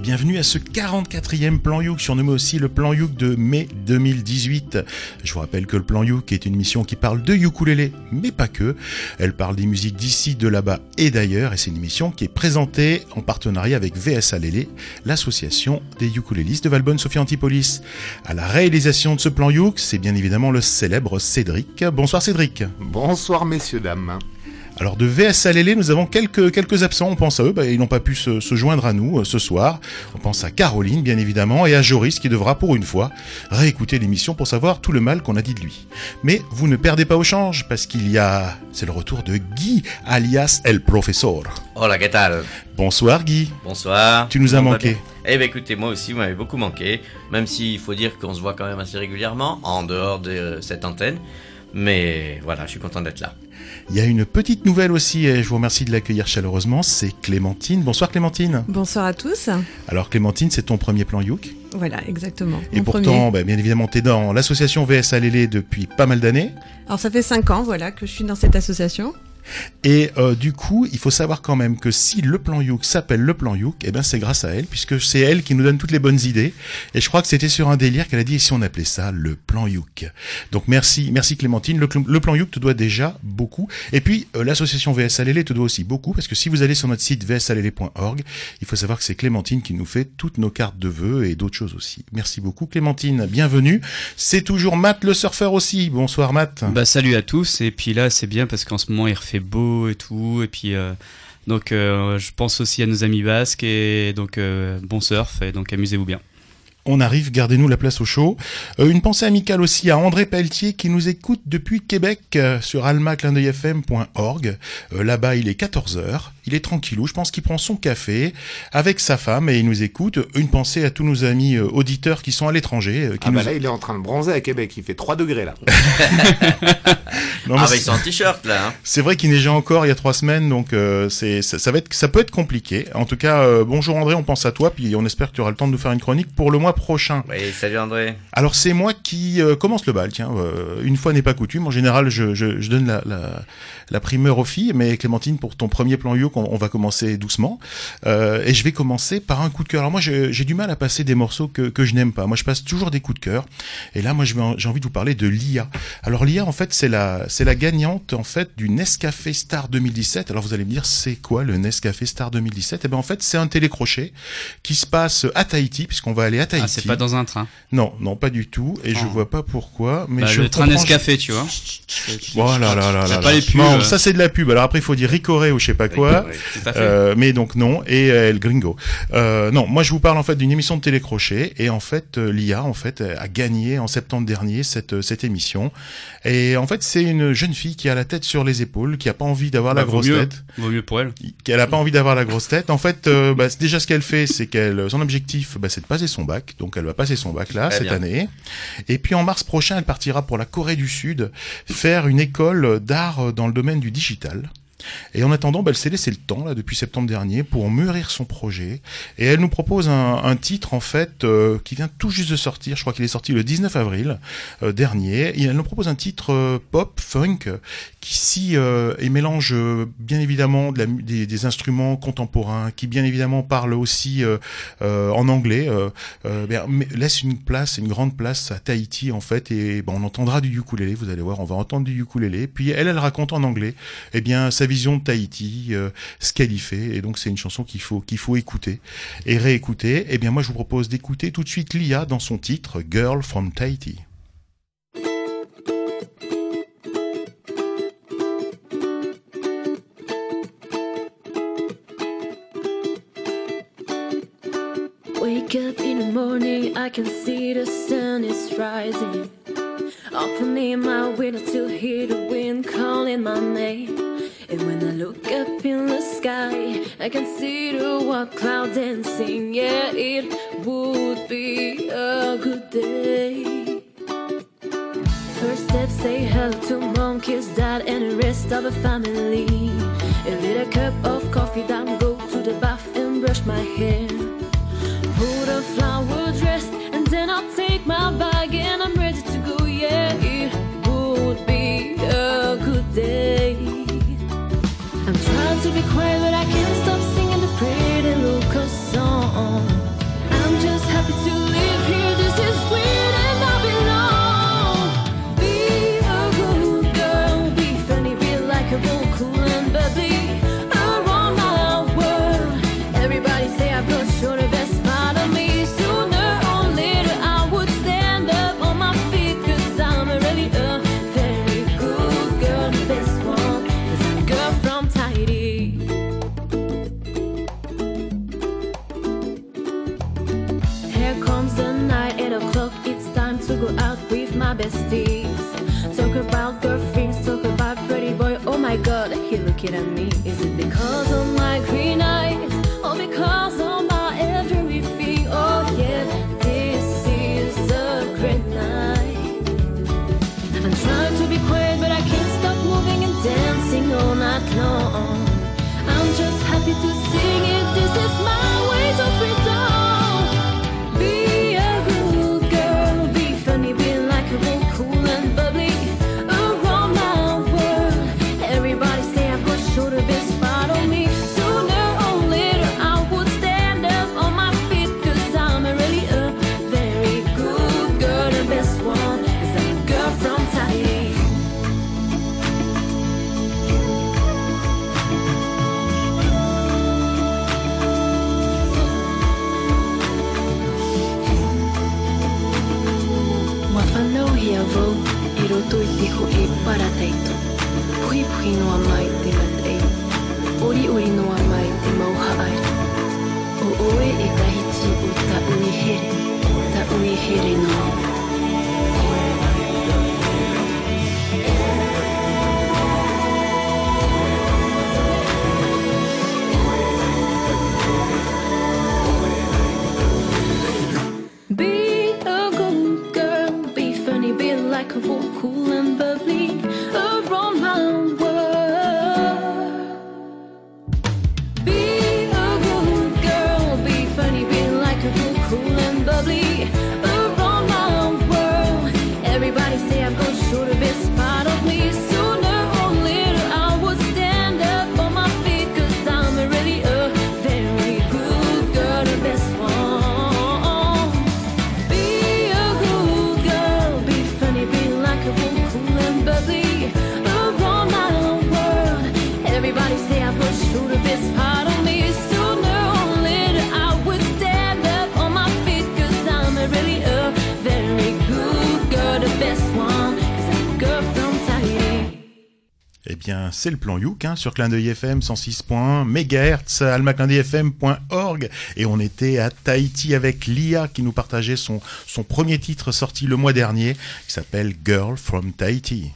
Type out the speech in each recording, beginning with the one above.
bienvenue à ce 44e plan Youk, surnommé aussi le plan Youk de mai 2018. Je vous rappelle que le plan Youk est une mission qui parle de ukulélé, mais pas que. Elle parle des musiques d'ici, de là-bas et d'ailleurs, et c'est une émission qui est présentée en partenariat avec VSA Lélé, l'association des ukulélistes de Valbonne Sophie Antipolis. À la réalisation de ce plan Youk, c'est bien évidemment le célèbre Cédric. Bonsoir Cédric. Bonsoir messieurs, dames. Alors de VS Lélé, nous avons quelques, quelques absents, on pense à eux, bah, ils n'ont pas pu se, joindre à nous euh, ce soir. On pense à Caroline, bien évidemment, et à Joris qui devra pour une fois réécouter l'émission pour savoir tout le mal qu'on a dit de lui. Mais vous ne perdez pas au change, parce qu'il y a... C'est le retour de Guy, alias El Professor. Hola, ¿qué tal? Bonsoir Guy. Bonsoir. Tu nous as manqué. Eh bien écoutez, moi aussi, vous m'avez beaucoup manqué, même s'il faut dire qu'on se voit quand même assez régulièrement, en dehors de euh, cette antenne. Mais voilà, je suis content d'être là. Il y a une petite nouvelle aussi, et je vous remercie de l'accueillir chaleureusement, c'est Clémentine. Bonsoir Clémentine. Bonsoir à tous. Alors Clémentine, c'est ton premier plan Youk Voilà, exactement. Et pourtant, bah, bien évidemment, tu es dans l'association VSA Lélé depuis pas mal d'années. Alors ça fait 5 ans voilà, que je suis dans cette association. Et euh, du coup, il faut savoir quand même que si le plan Youk s'appelle le plan Youk, eh ben c'est grâce à elle, puisque c'est elle qui nous donne toutes les bonnes idées. Et je crois que c'était sur un délire qu'elle a dit, et si on appelait ça le plan Youk Donc merci, merci Clémentine. Le, plan Youk te doit déjà beaucoup. Et puis euh, l'association VSALL te doit aussi beaucoup, parce que si vous allez sur notre site vsall.org, il faut savoir que c'est Clémentine qui nous fait toutes nos cartes de vœux et d'autres choses aussi. Merci beaucoup Clémentine, bienvenue. C'est toujours Matt le surfeur aussi. Bonsoir Matt. Bah salut à tous. Et puis là c'est bien parce qu'en ce moment il beau et tout. Et puis, euh, donc, euh, je pense aussi à nos amis basques et donc euh, bon surf. Et donc, amusez-vous bien on arrive, gardez-nous la place au chaud. Une pensée amicale aussi à André Pelletier qui nous écoute depuis Québec sur almaclindeuilfm.org. Là-bas, il est 14h, il est tranquillou, je pense qu'il prend son café avec sa femme et il nous écoute. Une pensée à tous nos amis auditeurs qui sont à l'étranger. ah bah là, il est en train de bronzer à Québec, il fait 3 degrés là. non, ah bah ils sont en t-shirt là. Hein. C'est vrai qu'il neigeait encore il y a 3 semaines, donc c'est ça, va être, ça peut être compliqué. En tout cas, bonjour André, on pense à toi, puis on espère que tu auras le temps de nous faire une chronique pour le mois prochain. Oui, salut André. Alors c'est moi qui euh, commence le bal, tiens. Euh, une fois n'est pas coutume. En général, je, je, je donne la, la, la, primeur aux filles, mais Clémentine, pour ton premier plan Yoke, on, on va commencer doucement. Euh, et je vais commencer par un coup de cœur. Alors moi, j'ai du mal à passer des morceaux que, que je n'aime pas. Moi, je passe toujours des coups de cœur. Et là, moi, j'ai envie de vous parler de l'IA. Alors l'IA, en fait, c'est la, c'est la gagnante en fait du Nescafé Star 2017. Alors vous allez me dire, c'est quoi le Nescafé Star 2017 Eh ben en fait, c'est un télécrochet qui se passe à Tahiti, puisqu'on va aller à Tahiti. Ah, c'est pas dans un train? Non, non, pas du tout. Et je oh. vois pas pourquoi. Mais bah, je le train Nescafé, tu vois. Voilà, là, là, là, pas les pubs. Non, ça c'est de la pub. Alors après, il faut dire Ricoré ou je sais pas quoi. Euh, mais donc non. Et euh, El Gringo. Euh, non, moi je vous parle en fait d'une émission de télécrochet. Et en fait, euh, l'IA en fait a gagné en septembre dernier cette euh, cette émission. Et en fait, c'est une jeune fille qui a la tête sur les épaules, qui a pas envie d'avoir la bah, grosse tête. Vaut mieux pour elle. Qui a pas envie d'avoir la grosse tête. En fait, bah, déjà ce qu'elle fait, c'est qu'elle son objectif, bah, c'est de passer son bac. Donc elle va passer son bac là cette année. Et puis en mars prochain, elle partira pour la Corée du Sud faire une école d'art dans le domaine du digital. Et en attendant, bah, elle s'est laissé le temps là depuis septembre dernier pour mûrir son projet. Et elle nous propose un, titre en fait euh, qui vient tout juste de sortir. Je crois qu'il est sorti le 19 avril euh, dernier. Et elle nous propose un titre euh, pop funk qui si et mélange bien évidemment de la, des, instruments contemporains, qui bien évidemment parle aussi en anglais. Laisse une place, une grande place à Tahiti en fait. Et ben, on entendra du ukulélé. Vous allez voir, on va entendre du ukulélé. Puis elle, elle raconte en anglais. Eh bien sa vision de Tahiti, euh, ce qu'elle y fait. Et donc c'est une chanson qu'il faut qu'il faut écouter et réécouter. Eh bien moi je vous propose d'écouter tout de suite Lia dans son titre Girl from Tahiti. Wake up in the morning, I can see the sun is rising. Opening my window to hear the wind calling my name. And when I look up in the sky, I can see the white cloud dancing. Yeah, it would be a good day. First step, say hello to mom, kiss dad, and the rest of the family. A little cup of coffee, then go to the bath and brush my hair. Put a flower dress, and then I'll take my bag and I'm ready to go. Yeah, it would be a good day to be quiet, God, he looking at me. Is it because of my green eyes or because Parataitu. Puhi puhi no amai te matei. Ori ori no amai te mauhaai. O oe e tahichi o ta uihere. Ta uihere no c'est le plan Youk hein, sur Clin d'œil FM 106.1 MHz, almaclindeuilfm.org et on était à Tahiti avec Lia qui nous partageait son, son premier titre sorti le mois dernier qui s'appelle Girl from Tahiti.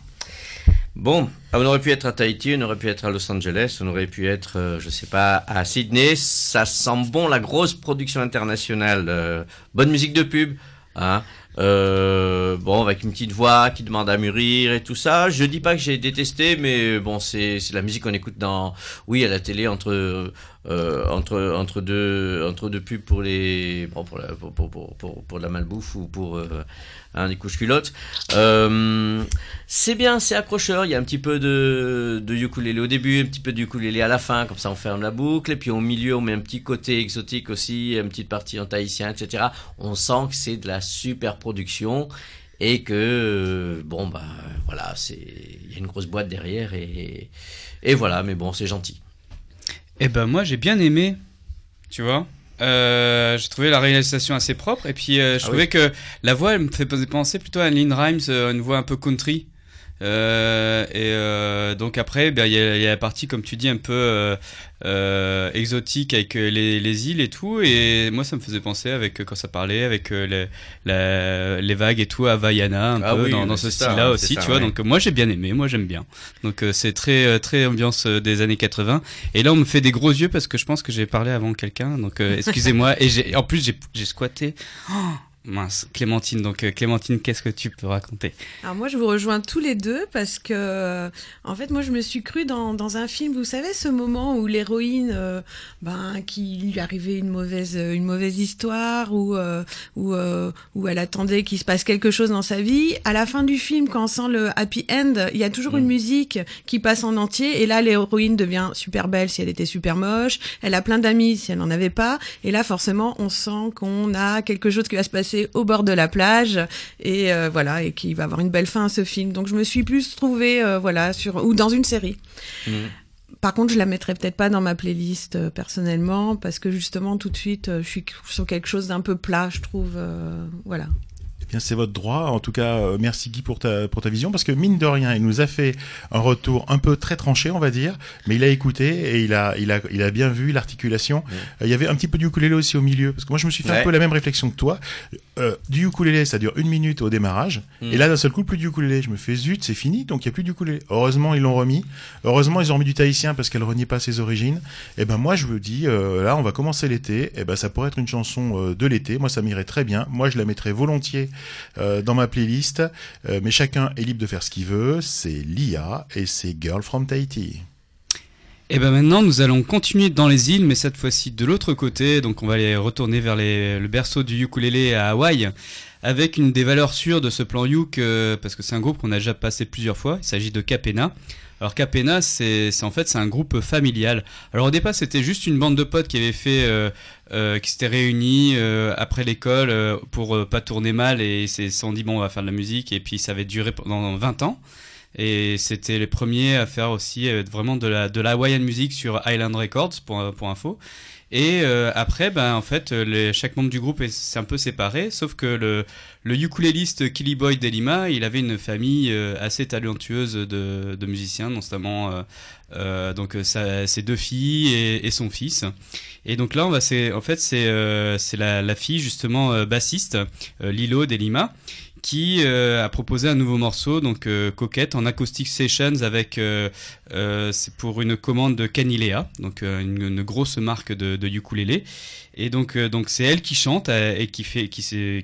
Bon, ah, on aurait pu être à Tahiti, on aurait pu être à Los Angeles, on aurait pu être, euh, je sais pas, à Sydney. Ça sent bon la grosse production internationale, euh, bonne musique de pub, hein. Euh, bon, avec une petite voix qui demande à mûrir et tout ça. Je dis pas que j'ai détesté, mais bon, c'est c'est la musique qu'on écoute dans, oui, à la télé entre euh, entre entre deux entre deux pubs pour les bon pour la pour pour pour pour, la malbouffe ou pour euh, hein, des couches culottes. Euh, c'est bien, c'est accrocheur. Il y a un petit peu de de ukulélé au début, un petit peu de ukulélé à la fin, comme ça on ferme la boucle. Et puis au milieu, on met un petit côté exotique aussi, une petite partie en tahitien, etc. On sent que c'est de la super production et que euh, bon bah voilà, c'est il y a une grosse boîte derrière et et voilà. Mais bon, c'est gentil. Eh ben moi j'ai bien aimé, tu vois? Euh, j'ai trouvé la réalisation assez propre et puis euh, je Ah trouvais oui. que la voix elle me fait penser plutôt à Lynn Rhymes, euh, une voix un peu country. Euh, et euh, donc après, ben, il y, a, il y a la partie, comme tu dis, un peu euh, exotique avec les, les îles et tout. Et moi, ça me faisait penser avec quand ça parlait avec les, la- les vagues et tout à Havaiana, un Ah peu oui, dans, ce style-là hein, aussi, ça, tu vois. ouais. Donc moi, j'ai bien aimé, moi j'aime bien. Donc c'est très très ambiance des années 80. Et là, on me fait des gros yeux parce que je pense que j'ai parlé avant quelqu'un. Donc excusez-moi. et en plus j'ai j'ai squatté. Oh, mince, Clémentine. Donc euh, Clémentine, qu'est-ce que tu peux raconter? Alors moi, je vous rejoins tous les deux parce que, euh, en fait, moi, je me suis crue dans, dans un film. Vous savez, ce moment où l'héroïne, euh, ben, qui lui arrivait une mauvaise, une mauvaise histoire, ou euh, où, euh, où elle attendait qu'il se passe quelque chose dans sa vie. À la fin du film, quand on sent le happy end, il y a toujours une musique qui passe en entier. Et là, l'héroïne devient super belle si elle était super moche. Elle a plein d'amis si elle n'en avait pas. Et là, forcément, on sent qu'on a quelque chose qui va se passer au bord de la plage et euh, voilà et qui va avoir une belle fin à ce film. Donc je me suis plus trouvée euh, voilà sur ou dans une série. Mhm. Par contre, je la mettrais peut-être pas dans ma playlist euh, personnellement parce que justement tout de suite je suis sur quelque chose d'un peu plat, je trouve voilà. Eh c'est votre droit. En tout cas, euh, merci Guy pour ta pour ta vision parce que mine de rien, il nous a fait un retour un peu très tranché, on va dire, mais il a écouté et il a il a il a bien vu l'articulation. Euh, Il y avait un petit peu du ukulélé aussi au milieu parce que moi je me suis fait un peu la même réflexion que toi. Euh, du ukulélé, ça dure une minute au démarrage Mm. et là d'un seul coup plus du ukulélé. Je me fais zut, c'est fini, donc il y a plus du ukulélé. Heureusement ils l'ont remis. Heureusement ils ont remis du tahitien parce qu'elle renie pas ses origines. Et ben moi je me dis euh, là on va commencer l'été. Et ben ça pourrait être une chanson euh, de l'été. Moi ça m'irait très bien. Moi je la mettrais volontiers euh, dans ma playlist. Euh, mais chacun est libre de faire ce qu'il veut. C'est Lia et c'est Girl from Tahiti. Et ben maintenant, nous allons continuer dans les îles, mais cette fois-ci de l'autre côté. Donc, on va aller retourner vers le berceau du ukulélé à Hawaï, avec une des valeurs sûres de ce plan Yuk, euh, parce que c'est un groupe qu'on a déjà passé plusieurs fois. Il s'agit de Capena. Alors Capena, c'est en fait c'est un groupe familial. Alors au départ, c'était juste une bande de potes qui avait fait, euh, euh, qui s'étaient réunis euh, après l'école euh, pour euh, pas tourner mal et ils se sont dit bon, on va faire de la musique et puis ça avait duré pendant 20 ans. Et c'était les premiers à faire aussi euh, vraiment de la Hawaiian music sur Island Records pour pour info. Et euh, après, ben en fait, euh, les, chaque membre du groupe est- s'est un peu séparé, sauf que le le ukuléliste Killy Boy Delima, il avait une famille euh, assez talentueuse de, de musiciens, notamment euh, euh, donc euh, ses deux filles et, son fils. Et donc là, on va c'est en fait c'est euh, la, la fille justement euh, bassiste euh, Lilo Delima qui euh, a proposé un nouveau morceau, donc euh, Coquette, en acoustic sessions avec, euh, euh, c'est pour une commande de Canilea, donc euh, une, grosse marque de, de ukulélé. Et donc, euh, donc c'est elle qui chante et qui fait, qui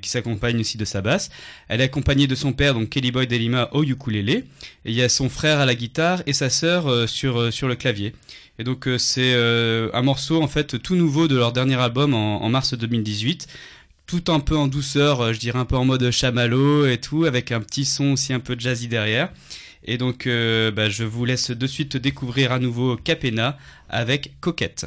s'accompagne aussi de sa basse. Elle est accompagnée de son père, donc Kelly Boy Delima, au ukulélé. Et il y a son frère à la guitare et sa sœur sur sur le clavier. Et donc c'est un morceau en fait tout nouveau de leur dernier album en, en mars 2018 tout un peu en douceur, euh, je dirais un peu en mode chamallow et tout, avec un petit son aussi un peu jazzy derrière. Et donc, euh, bah, je vous laisse de suite découvrir à nouveau Capena avec Coquette.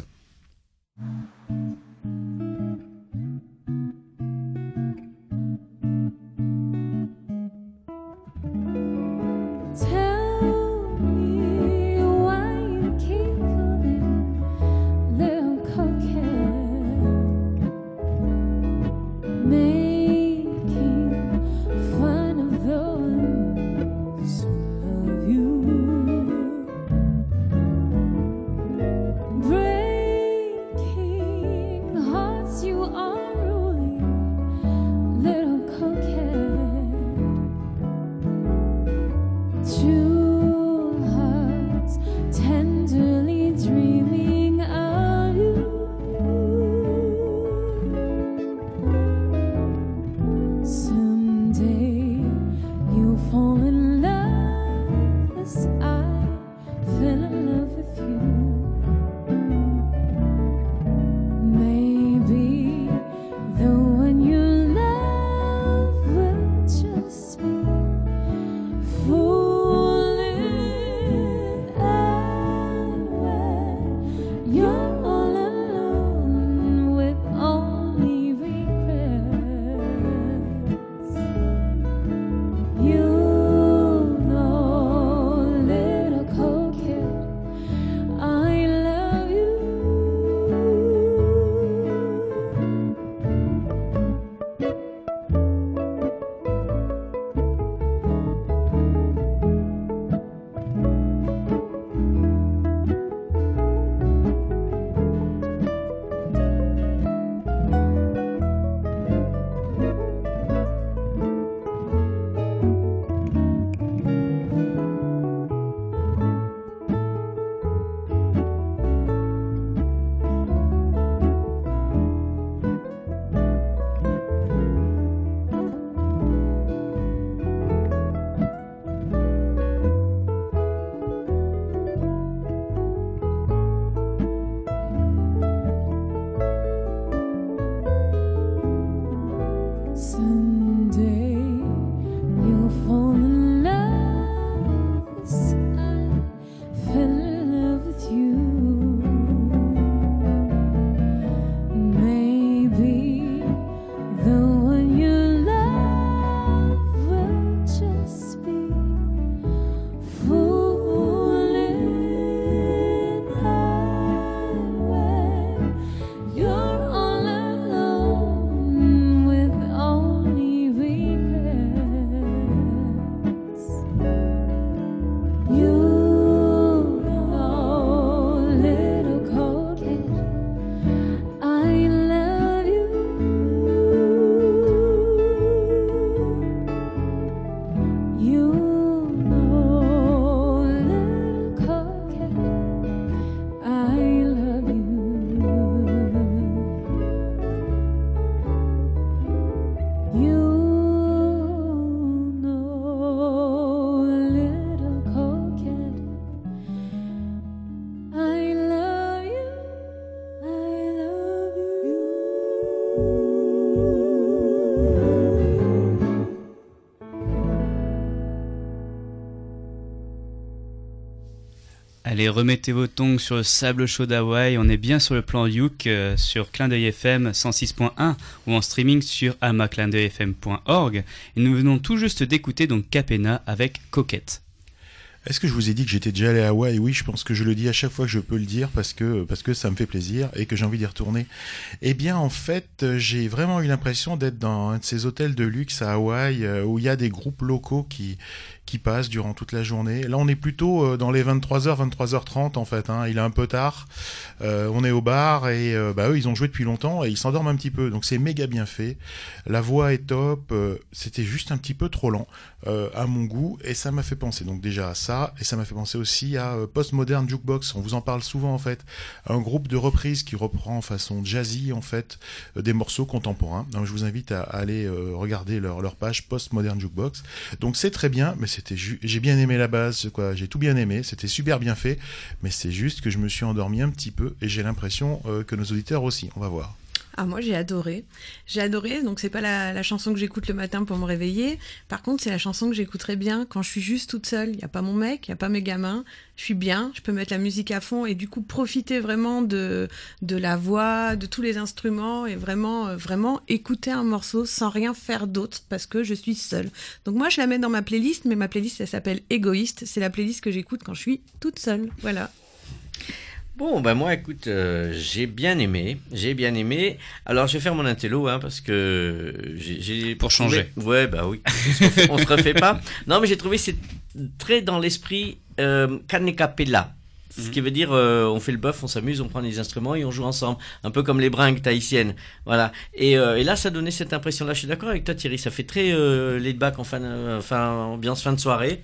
Remettez vos tongs sur le sable chaud d'Hawaï. On est bien sur le plan Youk euh, sur Clin d'œil FM 106.1 ou en streaming sur amaclindeuilfm.org. Et nous venons tout juste d'écouter donc Capena avec Coquette. Est-ce que je vous ai dit que j'étais déjà allé à Hawaï? Oui, je pense que je le dis à chaque fois que je peux le dire parce que parce que ça me fait plaisir et que j'ai envie d'y retourner. Eh bien, en fait, euh, j'ai vraiment eu l'impression d'être dans un de ces hôtels de luxe à Hawaï euh, où il y a des groupes locaux qui qui passent durant toute la journée. Là, on est plutôt euh, dans les 23h, 23h30 en fait. Hein. Il est un peu tard. Euh, on est au bar et euh, bah eux, ils ont joué depuis longtemps et ils s'endorment un petit peu. Donc c'est méga bien fait. La voix est top. C'était juste un petit peu trop lent à mon goût et ça m'a fait penser donc déjà à ça et ça m'a fait penser aussi à Postmodern Jukebox. On vous en parle souvent en fait. Un groupe de reprises qui reprend en façon jazzy en fait des morceaux contemporains. Donc je vous invite à, aller regarder leur, leur page Postmodern Jukebox. Donc c'est très bien, c'était j'ai bien aimé la base. J'ai tout bien aimé, c'était super bien fait, mais c'est juste que je me suis endormi un petit peu et j'ai l'impression euh, que nos auditeurs aussi. On va voir. Ah moi j'ai adoré, j'ai adoré. Donc c'est pas la, chanson que j'écoute le matin pour me réveiller. Par contre c'est la chanson que j'écouterai bien quand je suis juste toute seule. Il y a pas mon mec, il y a pas mes gamins. Je suis bien, je peux mettre la musique à fond et du coup profiter vraiment de de la voix, de tous les instruments et vraiment euh, vraiment écouter un morceau sans rien faire d'autre parce que je suis seule. Donc moi je la mets dans ma playlist, mais ma playlist elle s'appelle Égoïste. C'est la playlist que j'écoute quand je suis toute seule. Voilà. Bon, ben moi, écoute, euh, j'ai bien aimé, j'ai bien aimé. Alors, je vais faire mon intello, hein, parce que j'ai- Pour trouvé- changer. Ouais, bah oui. On se refait pas. Non, mais j'ai trouvé c'est très dans l'esprit euh, capella. Ce qui veut dire, euh, on fait le bœuf, on s'amuse, on prend les instruments et on joue ensemble, un peu comme les bringues tahitiennes, voilà. Et, euh, et là, ça donnait cette impression-là. Je suis d'accord avec toi, Thierry. Ça fait très euh, laid back en fin, enfin ambiance fin de soirée.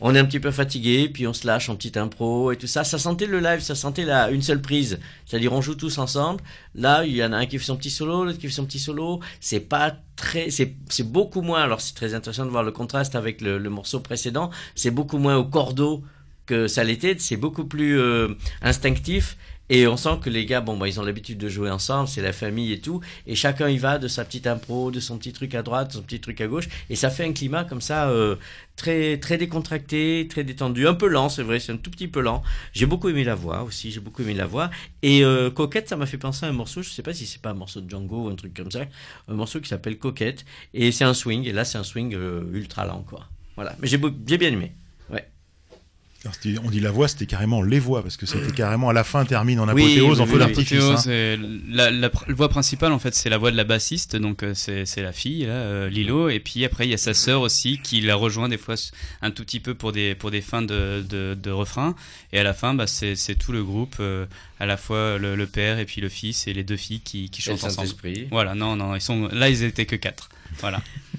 On est un petit peu fatigué, puis on se lâche en petite impro et tout ça. Ça sentait le live, ça sentait la, une seule prise. C'est-à-dire, on joue tous ensemble. Là, il y en a un qui fait son petit solo, l'autre qui fait son petit solo. C'est pas très, c'est, c'est beaucoup moins. Alors, c'est très intéressant de voir le contraste avec le, morceau précédent. C'est beaucoup moins au cordeau que ça l'était. C'est beaucoup plus euh, instinctif. Et on sent que les gars, bon, bah, ils ont l'habitude de jouer ensemble, c'est la famille et tout. Et chacun y va de sa petite impro, de son petit truc à droite, de son petit truc à gauche. Et ça fait un climat comme ça, euh, très, très décontracté, très détendu. Un peu lent, c'est vrai, c'est un tout petit peu lent. J'ai beaucoup aimé la voix aussi, j'ai beaucoup aimé la voix. Et euh, Coquette, ça m'a fait penser à un morceau, je sais pas si c'est pas un morceau de Django ou un truc comme ça, un morceau qui s'appelle Coquette. Et c'est un swing, et là, c'est un swing euh, ultra lent, quoi. Voilà. Mais j'ai bien aimé. On dit la voix, c'était carrément les voix parce que c'était carrément à la fin termine en Oui, apothéose, oui, en feu d'artifice. Théo, hein. c'est la, la, pr- la voix principale en fait c'est la voix de la bassiste donc euh, c'est la fille là euh, Lilo et puis après il y a sa sœur aussi qui la rejoint des fois un tout petit peu pour des pour des fins de de, de refrain et à la fin bah c'est tout le groupe euh, à la fois le, le père et puis le fils et les deux filles qui qui chantent ensemble. Voilà non non ils sont là ils étaient que quatre voilà.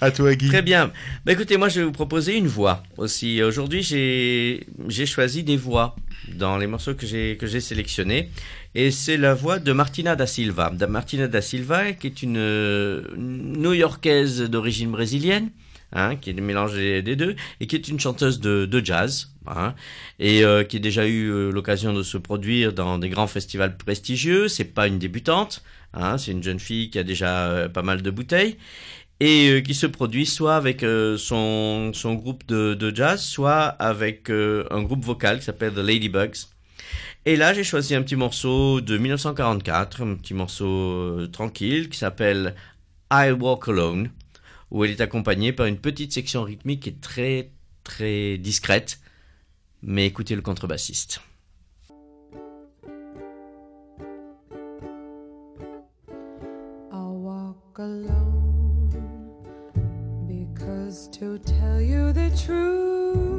À toi. Très bien. Bah, écoutez, moi, je vais vous proposer une voix aussi. Aujourd'hui, j'ai choisi des voix dans les morceaux que j'ai sélectionnés. Et c'est la voix de Martina da Silva. Martina da Silva, qui est une New-Yorkaise d'origine brésilienne. Hein, qui est le mélange des, des deux, et qui est une chanteuse de, de jazz, hein, et euh, qui a déjà eu euh, l'occasion de se produire dans des grands festivals prestigieux. C'est pas une débutante, hein, c'est une jeune fille qui a déjà euh, pas mal de bouteilles et euh, qui se produit soit avec euh, son, son groupe de, de jazz, soit avec euh, un groupe vocal qui s'appelle The Ladybugs. Et là, j'ai choisi un petit morceau de 1944, un petit morceau tranquille qui s'appelle I Walk Alone, où elle est accompagnée par une petite section rythmique qui est très très discrète. Mais écoutez le contrebassiste. I'll walk alone because to tell you the truth,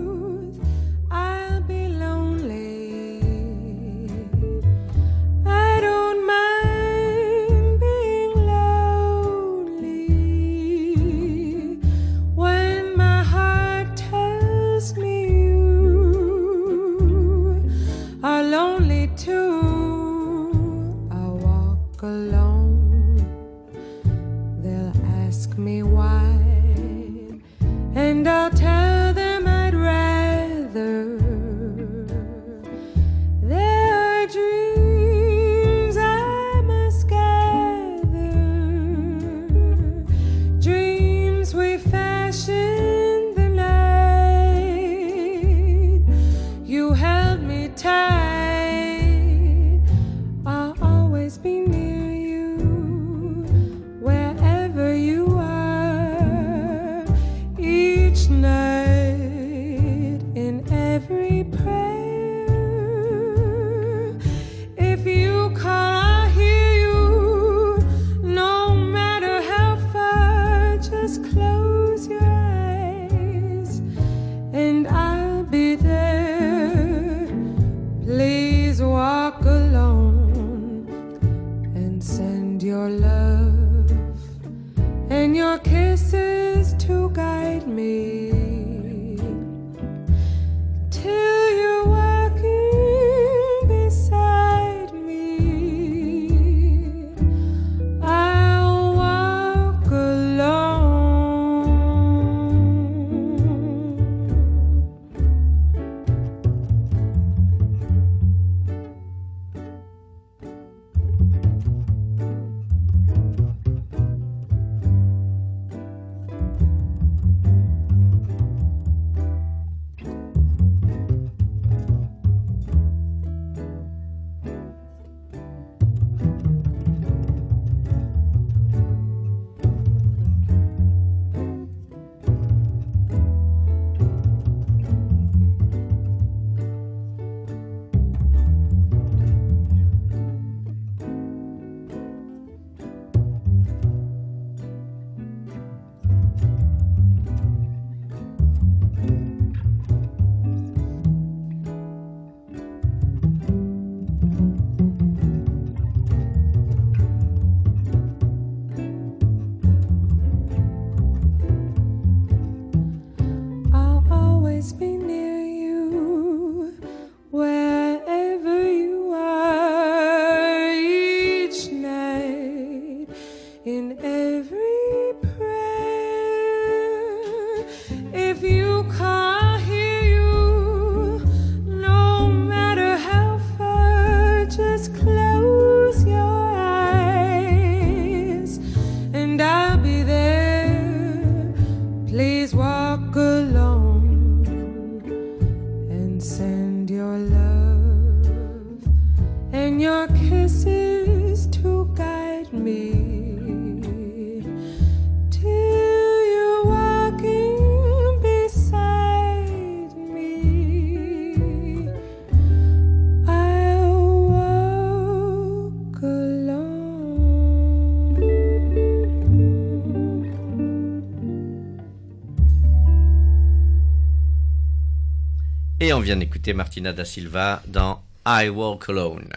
vient d'écouter Martina da Silva dans I Walk Alone.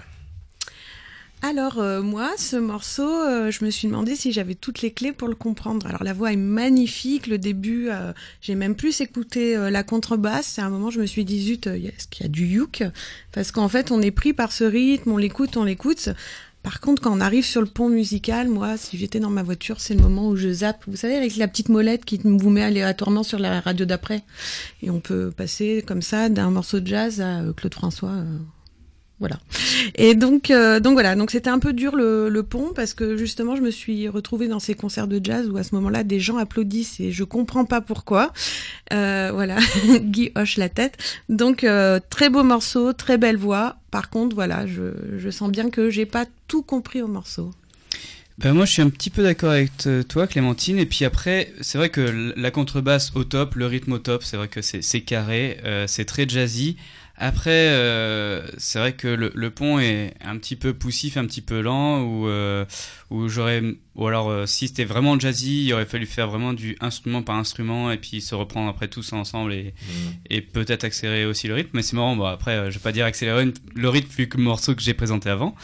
Alors euh, moi, ce morceau, euh, je me suis demandé si j'avais toutes les clés pour le comprendre. Alors la voix est magnifique, le début, euh, j'ai même plus écouté la contrebasse. À un moment, je me suis dit zut, est-ce qu'il y a du yuk Parce qu'en fait, on est pris par ce rythme, on l'écoute, on l'écoute. Par contre, quand on arrive sur le pont musical, moi, si j'étais dans ma voiture, c'est le moment où je zappe. Vous savez, avec la petite molette qui vous met aléatoirement sur la radio d'après. Et on peut passer comme ça d'un morceau de jazz à euh, Claude François. Voilà. Et donc, euh, donc voilà. Donc c'était un peu dur le, pont parce que justement, je me suis retrouvée dans ces concerts de jazz où à ce moment-là, des gens applaudissent et je comprends pas pourquoi. Euh, voilà. Guy hoche la tête. Donc euh, très beau morceau, très belle voix. Par contre, voilà, je, sens bien que j'ai pas tout compris au morceau. Ben moi, je suis un petit peu d'accord avec toi, Clémentine. Et puis après, c'est vrai que la contrebasse au top, le rythme au top, c'est vrai que c'est carré, c'est très jazzy. Après, euh, c'est vrai que le, le pont est un petit peu poussif, un petit peu lent, ou euh, j'aurais, ou alors euh, si c'était vraiment jazzy, il aurait fallu faire vraiment du instrument par instrument et puis se reprendre après tous ensemble et et peut-être accélérer aussi le rythme. Mais c'est marrant. Bon après, euh, je vais pas dire accélérer le rythme vu que le morceau que j'ai présenté avant.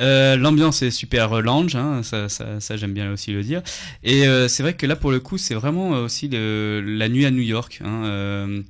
Euh, L'ambiance est super euh, lounge, hein, ça, ça, ça j'aime bien aussi le dire. Et euh, c'est vrai que là pour le coup c'est vraiment aussi le, la nuit à New York. Hein, euh,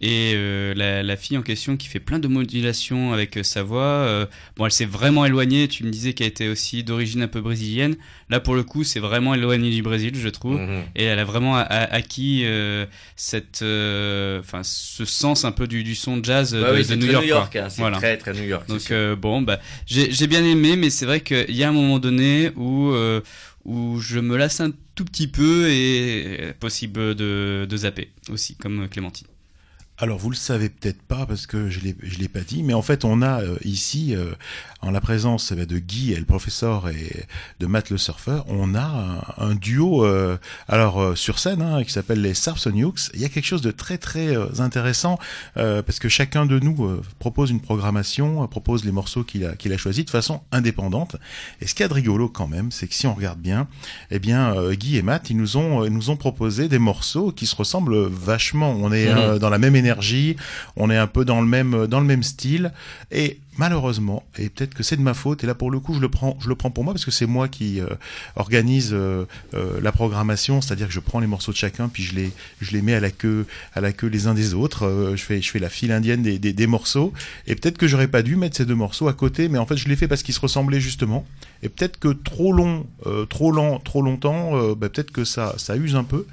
et euh, la, la fille en question qui fait plein de modulations avec euh, sa voix. euh, bon, elle s'est vraiment éloignée. Tu me disais qu'elle était aussi d'origine un peu brésilienne. Là pour le coup c'est vraiment éloigné du Brésil, je trouve. Mhm. Et elle a vraiment a- a- acquis euh, cette, euh, enfin, ce sens un peu du, du son jazz Ouais, de, oui, de New York. New York, hein, c'est Voilà. très très New York. Donc euh, bon, bah, j'ai j'ai bien aimé, mais c'est vrai qu'il y a un moment donné où euh, où je me lasse un tout petit peu et possible de, de zapper aussi, comme Clémentine. Alors vous le savez peut-être pas parce que je l'ai je l'ai pas dit, mais en fait on a euh, ici euh, en la présence eh ben, de Guy le professeur et de Matt le surfeur, on a un, un duo euh, alors euh, sur scène hein, qui s'appelle les Sarps Nukes. Il y a quelque chose de très très euh, intéressant euh, parce que chacun de nous euh, propose une programmation, propose les morceaux qu'il a qu'il a choisis de façon indépendante. Et ce qu'il y a de rigolo quand même, c'est que si on regarde bien, eh bien euh, Guy et Matt ils nous ont ils nous ont proposé des morceaux qui se ressemblent vachement. On est euh, dans la même énergie, on est un peu dans le même dans le même style et malheureusement et peut-être que c'est de ma faute et là pour le coup je le prends je le prends pour moi parce que c'est moi qui euh, organise euh, euh, la programmation, c'est-à-dire que je prends les morceaux de chacun puis je les je les mets à la queue à la queue les uns des autres, je fais je fais la file indienne des des, morceaux et peut-être que j'aurais pas dû mettre ces deux morceaux à côté mais en fait je l'ai fait parce qu'ils se ressemblaient justement et peut-être que trop long trop lent trop longtemps bah, peut-être que ça ça use un peu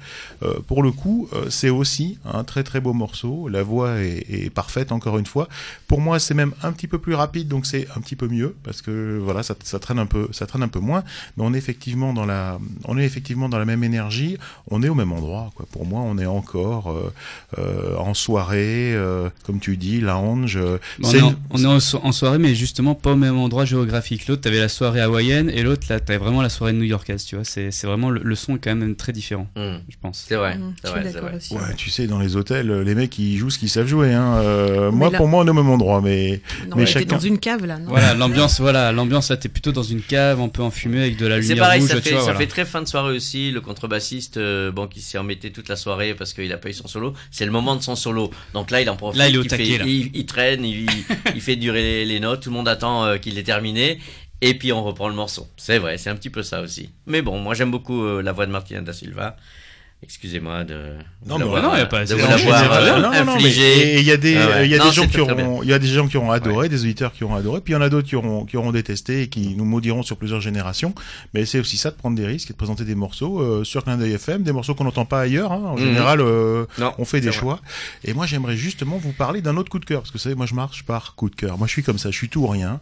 pour le coup, c'est aussi un très très beau morceau. La voix est, est parfaite encore une fois. Pour moi, c'est même un petit peu plus rapide, donc c'est un petit peu mieux parce que voilà, ça, ça traîne un peu, ça traîne un peu moins. Mais on est effectivement dans la, on est effectivement dans la même énergie. On est au même endroit. Quoi. Pour moi, on est encore euh, euh, en soirée, euh, comme tu dis, lounge. euh, On est, en, une- on est en, so- en soirée, mais justement pas au même endroit géographique. L'autre, t'avais la soirée hawaïenne, et l'autre, là, t'avais vraiment la soirée new-yorkaise, tu vois. C'est c'est vraiment, le, le son est quand même très différent, Hmm. je pense. C'est vrai, Mmh. Ouais, tu sais, dans les hôtels, les mecs ils jouent ce qu'ils savent jouer. Hein. Euh, moi, là- pour moi, on est au même endroit, mais Non, Mais chacun- dans une cave là, non Voilà, l'ambiance, voilà, l'ambiance, là, t'es plutôt dans une cave, un peu enfumée, avec de la C'est lumière pareil, rouge, ça, fait, vois, ça voilà. fait très fin de soirée aussi. Le contrebassiste, euh, bon, qui s'est remetté toute la soirée parce qu'il a pas eu son solo. C'est le moment de son solo. Donc là, il en profite. Là, il est au fait- taquet, là. Il, il traîne, il, il fait durer les, les notes. Tout le monde attend euh, qu'il ait terminé. Et puis on reprend le morceau. C'est vrai, c'est un petit peu ça aussi. Mais bon, moi j'aime beaucoup euh, la voix de Martina da Silva. Excusez-moi de, Non, mais non, y a pas- de euh, il y a des, Ah ouais. il y a Non, des gens qui auront, il y a des gens qui auront adoré, des auditeurs qui auront adoré, puis il y en a d'autres qui auront, qui auront détesté et qui nous maudiront sur plusieurs générations. Mais c'est aussi ça de prendre des risques et de présenter des morceaux euh, sur Clin d'œil FM, des morceaux qu'on n'entend pas ailleurs. Hein. En Mhm. général, euh, Non, on fait des vrai. choix. Et moi, j'aimerais justement vous parler d'un autre coup de cœur, parce que vous savez, moi, je marche par coup de cœur. Moi, je suis comme ça, je suis tout ou rien.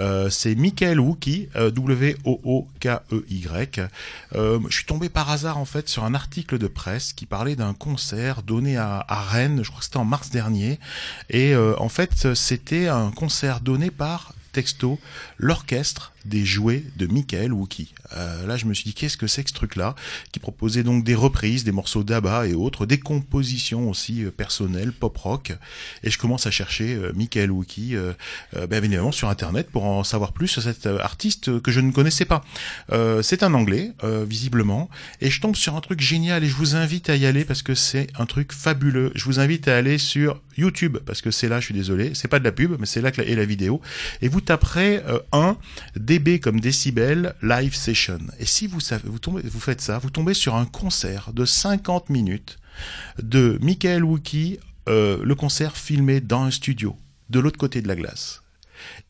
Euh, c'est Michael Wookie, euh, W-O-O-K-E-Y. Euh, je suis tombé par hasard, en fait, sur un article de presse qui parlait d'un concert donné à, à Rennes, je crois que c'était en mars dernier. Et euh, en fait, c'était un concert donné par texto l'orchestre des jouets de Michael Wookie. Euh, là, je me suis dit, qu'est-ce que c'est que ce truc-là Qui proposait donc des reprises, des morceaux d'ABBA et autres, des compositions aussi euh, personnelles, pop-rock. Et je commence à chercher euh, Michael Wookie, euh, ben, évidemment, sur Internet pour en savoir plus sur cet artiste que je ne connaissais pas. C'est un Anglais, visiblement, et je tombe sur un truc génial et je vous invite à y aller parce que c'est un truc fabuleux. Je vous invite à aller sur YouTube parce que c'est là, je suis désolé, c'est pas de la pub, mais c'est là que est la vidéo. Et vous taperez euh, 1 dB comme décibel live session. Et si vous vous faites ça, vous tombez sur un concert de 50 minutes de Michael Wookie, euh, le concert filmé dans un studio de l'autre côté de la glace.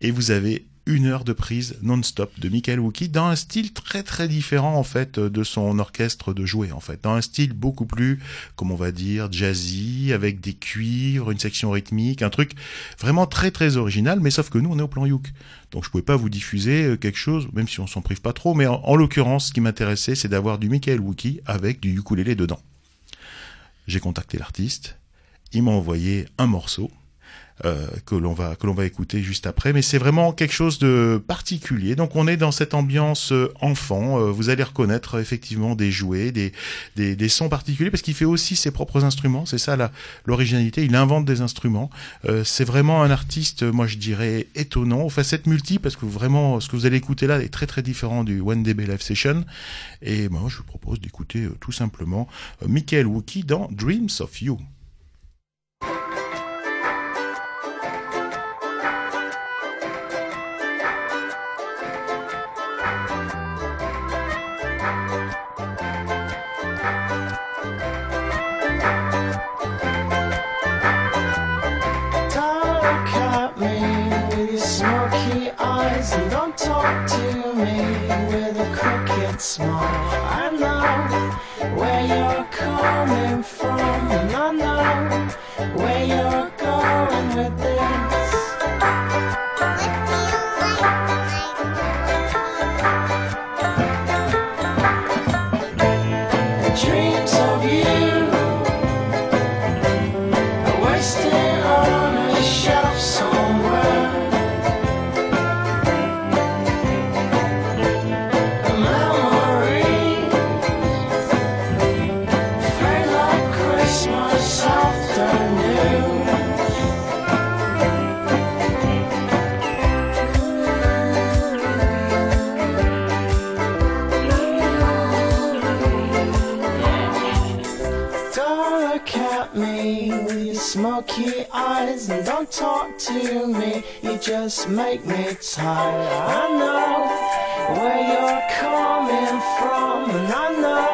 Et vous avez une heure de prise non-stop de Michael Wookie dans un style très très différent en fait de son orchestre de jouer en fait. Dans un style beaucoup plus comme on va dire jazzy avec des cuivres une section rythmique un truc vraiment très très original mais sauf que nous on est au plan Youk. Donc je pouvais pas vous diffuser euh, quelque chose même si on s'en prive pas trop mais en, en l'occurrence ce qui m'intéressait c'est d'avoir du Michael Wookie avec du ukulélé dedans. J'ai contacté l'artiste il m'a envoyé un morceau euh, que l'on va que l'on va écouter juste après. Mais c'est vraiment quelque chose de particulier. Donc on est dans cette ambiance euh, enfant. Euh, vous allez reconnaître effectivement des jouets des des, des sons particuliers parce qu'il fait aussi ses propres instruments. C'est ça l'originalité. Il invente des instruments. Euh, c'est vraiment un artiste moi je dirais étonnant. Facette multi parce que vraiment ce que vous allez écouter là est très très différent du One DB Live Session. Et moi je vous propose d'écouter tout simplement Michael Wookie dans Dreams of You don't talk to me with a crooked smile. To me. You just make me tired. I know where you're coming from, and I know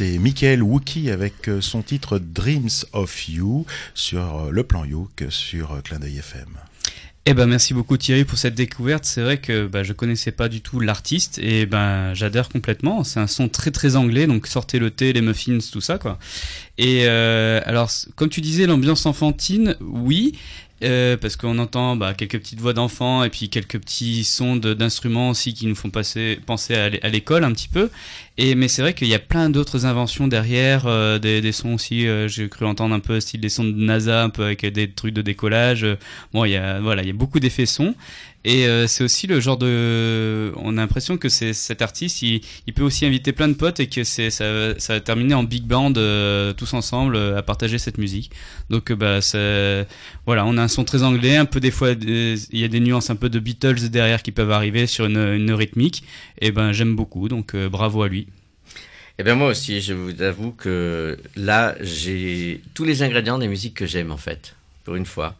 c'est Michael Wookie avec euh, son titre Dreams of You sur euh, le plan Youk sur euh, Clin d'œil FM. Eh ben merci beaucoup Thierry pour cette découverte. C'est vrai que bah, je connaissais pas du tout l'artiste et ben j'adhère complètement. C'est un son très très anglais, donc sortez le thé, les muffins, tout ça quoi. Et alors comme tu disais, l'ambiance enfantine, oui. Euh, parce qu'on entend bah, quelques petites voix d'enfants et puis quelques petits sons d'instruments aussi qui nous font passer, penser à l'é- à l'école un petit peu. Et mais c'est vrai qu'il y a plein d'autres inventions derrière, euh, des, sons aussi. euh, J'ai cru entendre un peu style des sons de NASA, un peu avec des trucs de décollage. Bon, il y a voilà, il y a beaucoup d'effets sons. Et euh, c'est aussi le genre de, on a l'impression que c'est cet artiste, il, peut aussi inviter plein de potes et que c'est ça, ça va terminer en big band euh, tous ensemble euh, à partager cette musique. Donc bah voilà, on a un son très anglais, un peu des fois il y a des nuances un peu de Beatles derrière qui peuvent arriver sur une, rythmique. Et ben j'aime beaucoup, donc bravo à lui. Eh bien moi aussi, je vous avoue que là, j'ai tous les ingrédients des musiques que j'aime en fait, pour une fois.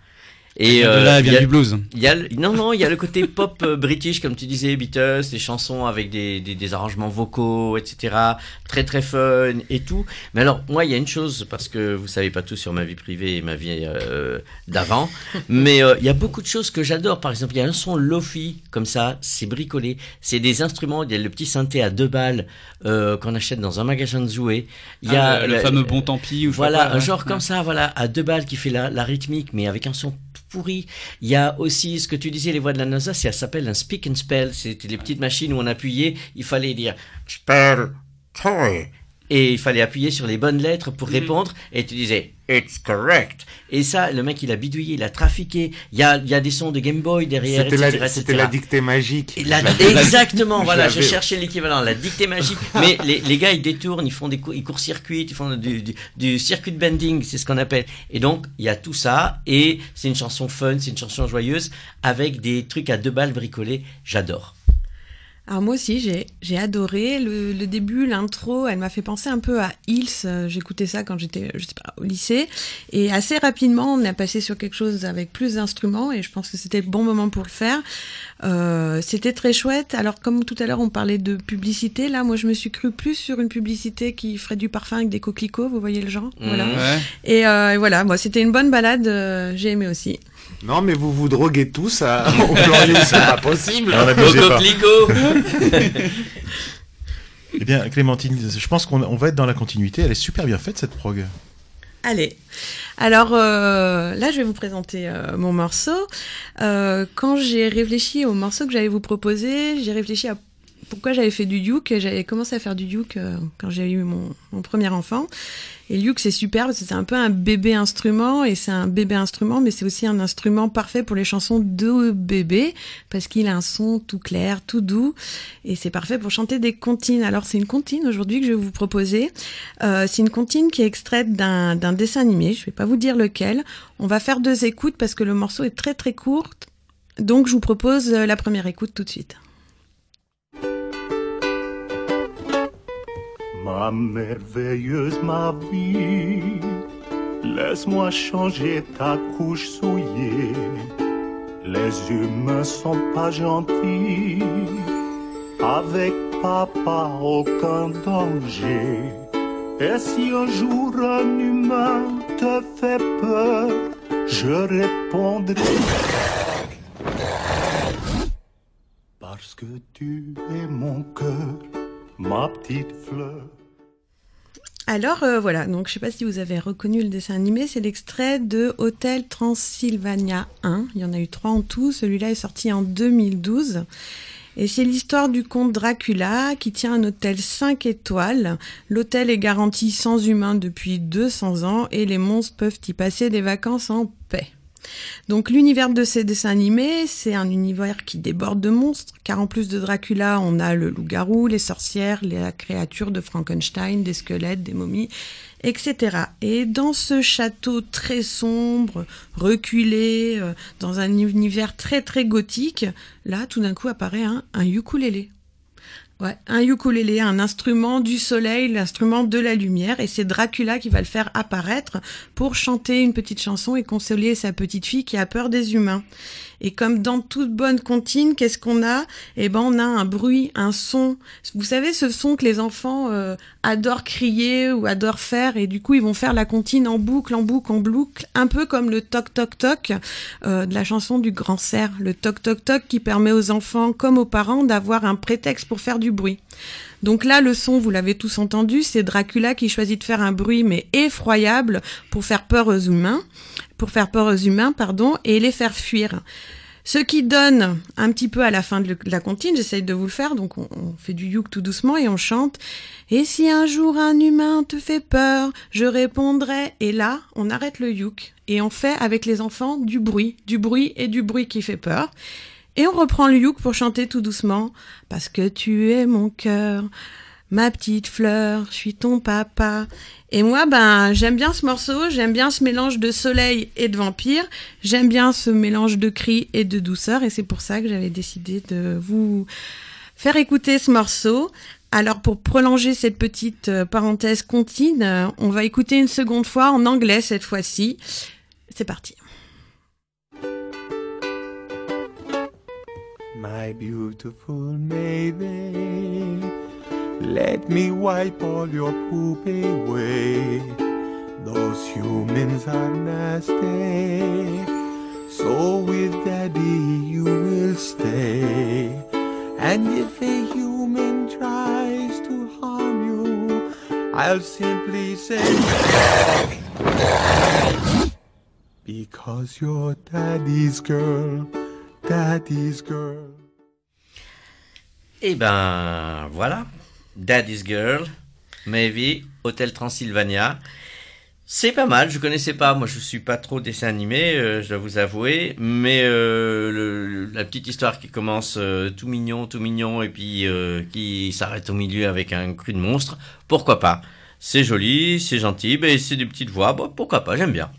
Et euh, là, y a- du blues. Y a non, non, il y a le côté pop euh, british, comme tu disais, Beatles, des chansons avec des, des, des arrangements vocaux, etc. Très, très fun et tout. Mais alors, moi, il y a une chose, parce que vous savez pas tout sur ma vie privée et ma vie euh, d'avant, mais euh, il y a beaucoup de choses que j'adore. Par exemple, il y a un son lofi, comme ça, c'est bricolé. C'est des instruments, il y a le petit synthé à deux balles euh, qu'on achète dans un magasin de jouets. Il y Ah, a le, fameux bon tant pis ou voilà, quoi, un ouais. genre comme ça, voilà, à deux balles qui fait la, la rythmique, mais avec un son pourri. Il y a aussi ce que tu disais, les voix de la NASA, ça s'appelle un speak and spell. C'était les petites machines où on appuyait, il fallait dire spell toy. Et il fallait appuyer sur les bonnes lettres pour répondre, et tu disais It's correct. Et ça, le mec, il a bidouillé, il a trafiqué. Il y a, il y a des sons de Game Boy derrière, C'était la, la dictée magique. Et la- exactement, voilà, je cherchais l'équivalent, la dictée magique. Mais les, les gars, ils détournent, ils font des ils court-circuitent, ils font du, du, du circuit bending, c'est ce qu'on appelle. Et donc, il y a tout ça, et c'est une chanson fun, c'est une chanson joyeuse, avec des trucs à deux balles bricolés. J'adore. Alors moi aussi, j'ai j'ai adoré le, le début, l'intro. Elle m'a fait penser un peu à Hills. J'écoutais ça quand j'étais, je sais pas, au lycée. Et assez rapidement, on a passé sur quelque chose avec plus d'instruments. Et je pense que c'était le bon moment pour le faire. Euh, c'était très chouette. Alors comme tout à l'heure, on parlait de publicité. Là, moi, je me suis cru plus sur une publicité qui ferait du parfum avec des coquelicots. Vous voyez le genre? Voilà. Mhm. Ouais. Et, euh, et voilà, moi, c'était une bonne balade. euh, j'ai aimé aussi. Non, mais vous vous droguez tous à... c'est pas possible. Coquelicot Eh bien, Clémentine, je pense qu'on on va être dans la continuité. Elle est super bien faite cette prog. Allez. Alors euh, là, je vais vous présenter euh, mon morceau. Euh, quand j'ai réfléchi au morceau que j'allais vous proposer, j'ai réfléchi à pourquoi j'avais fait du uke. J'avais commencé à faire du uke euh, quand j'ai eu mon, premier enfant. Et le uke, c'est super parce que c'est un peu un bébé instrument et c'est un bébé instrument, mais c'est aussi un instrument parfait pour les chansons de bébé parce qu'il a un son tout clair, tout doux et c'est parfait pour chanter des comptines. Alors c'est une comptine aujourd'hui que je vais vous proposer. Euh, c'est une comptine qui est extraite d'un dessin animé. Je vais pas vous dire lequel. On va faire deux écoutes parce que le morceau est très très court. Donc je vous propose euh, la première écoute tout de suite. Ma merveilleuse, ma vie, laisse-moi changer ta couche souillée. Les humains sont pas gentils, avec papa aucun danger. Et si un jour un humain te fait peur, je répondrai. Parce que tu es mon cœur, ma petite fleur. Alors euh, voilà, donc je sais pas si vous avez reconnu le dessin animé, c'est l'extrait de Hôtel Transylvania 1. Il y en a eu trois en tout. Celui-là est sorti en 2012. Et c'est l'histoire du comte Dracula qui tient un hôtel 5 étoiles. L'hôtel est garanti sans humains depuis 200 ans et les monstres peuvent y passer des vacances en paix. Donc l'univers de ces dessins animés, c'est un univers qui déborde de monstres, car en plus de Dracula, on a le loup-garou, les sorcières, les créatures de Frankenstein, des squelettes, des momies, etc. Et dans ce château très sombre, reculé, euh, dans un univers très très gothique, là tout d'un coup apparaît un, un ukulélé. Ouais, un ukulélé, un instrument du soleil, l'instrument de la lumière, et c'est Dracula qui va le faire apparaître pour chanter une petite chanson et consoler sa petite fille qui a peur des humains. Et comme dans toute bonne comptine, qu'est-ce qu'on a? Eh ben, on a un bruit, un son. Vous savez, ce son que les enfants euh, adorent crier ou adorent faire, et du coup, ils vont faire la comptine en boucle, en boucle, en boucle, un peu comme le toc toc toc euh, de la chanson du grand cerf. Le toc toc toc qui permet aux enfants comme aux parents d'avoir un prétexte pour faire du bruit. Donc là, le son, vous l'avez tous entendu, c'est Dracula qui choisit de faire un bruit mais effroyable pour faire peur aux humains, pour faire peur aux humains, pardon, et les faire fuir. Ce qui donne un petit peu à la fin de la comptine, j'essaye de vous le faire, donc on, on fait du youk tout doucement et on chante. Et si un jour un humain te fait peur, je répondrai. Et là, on arrête le youk et on fait avec les enfants du bruit, du bruit et du bruit qui fait peur. Et on reprend le youk pour chanter tout doucement. Parce que tu es mon cœur, ma petite fleur, je suis ton papa. Et moi, ben, j'aime bien ce morceau, j'aime bien ce mélange de soleil et de vampire, j'aime bien ce mélange de cris et de douceur, et c'est pour ça que j'avais décidé de vous faire écouter ce morceau. Alors, pour prolonger cette petite euh, parenthèse contine, euh, on va écouter une seconde fois en anglais cette fois-ci. C'est parti. My beautiful Mayday, let me wipe all your poop away. Those humans are nasty, so with daddy you will stay. And if a human tries to harm you, I'll simply say, Because you're daddy's girl, daddy's girl. Et ben voilà, Daddy's Girl, Maybe, Hôtel Transylvania. C'est pas mal, je connaissais pas, moi je suis pas trop dessin animé, euh, je dois vous avouer, mais euh, la petite histoire qui commence euh, tout mignon, tout mignon, et puis qui s'arrête au milieu avec un cru de monstre, pourquoi pas? C'est joli, c'est gentil, ben c'est des petites voix, bon, pourquoi pas, j'aime bien.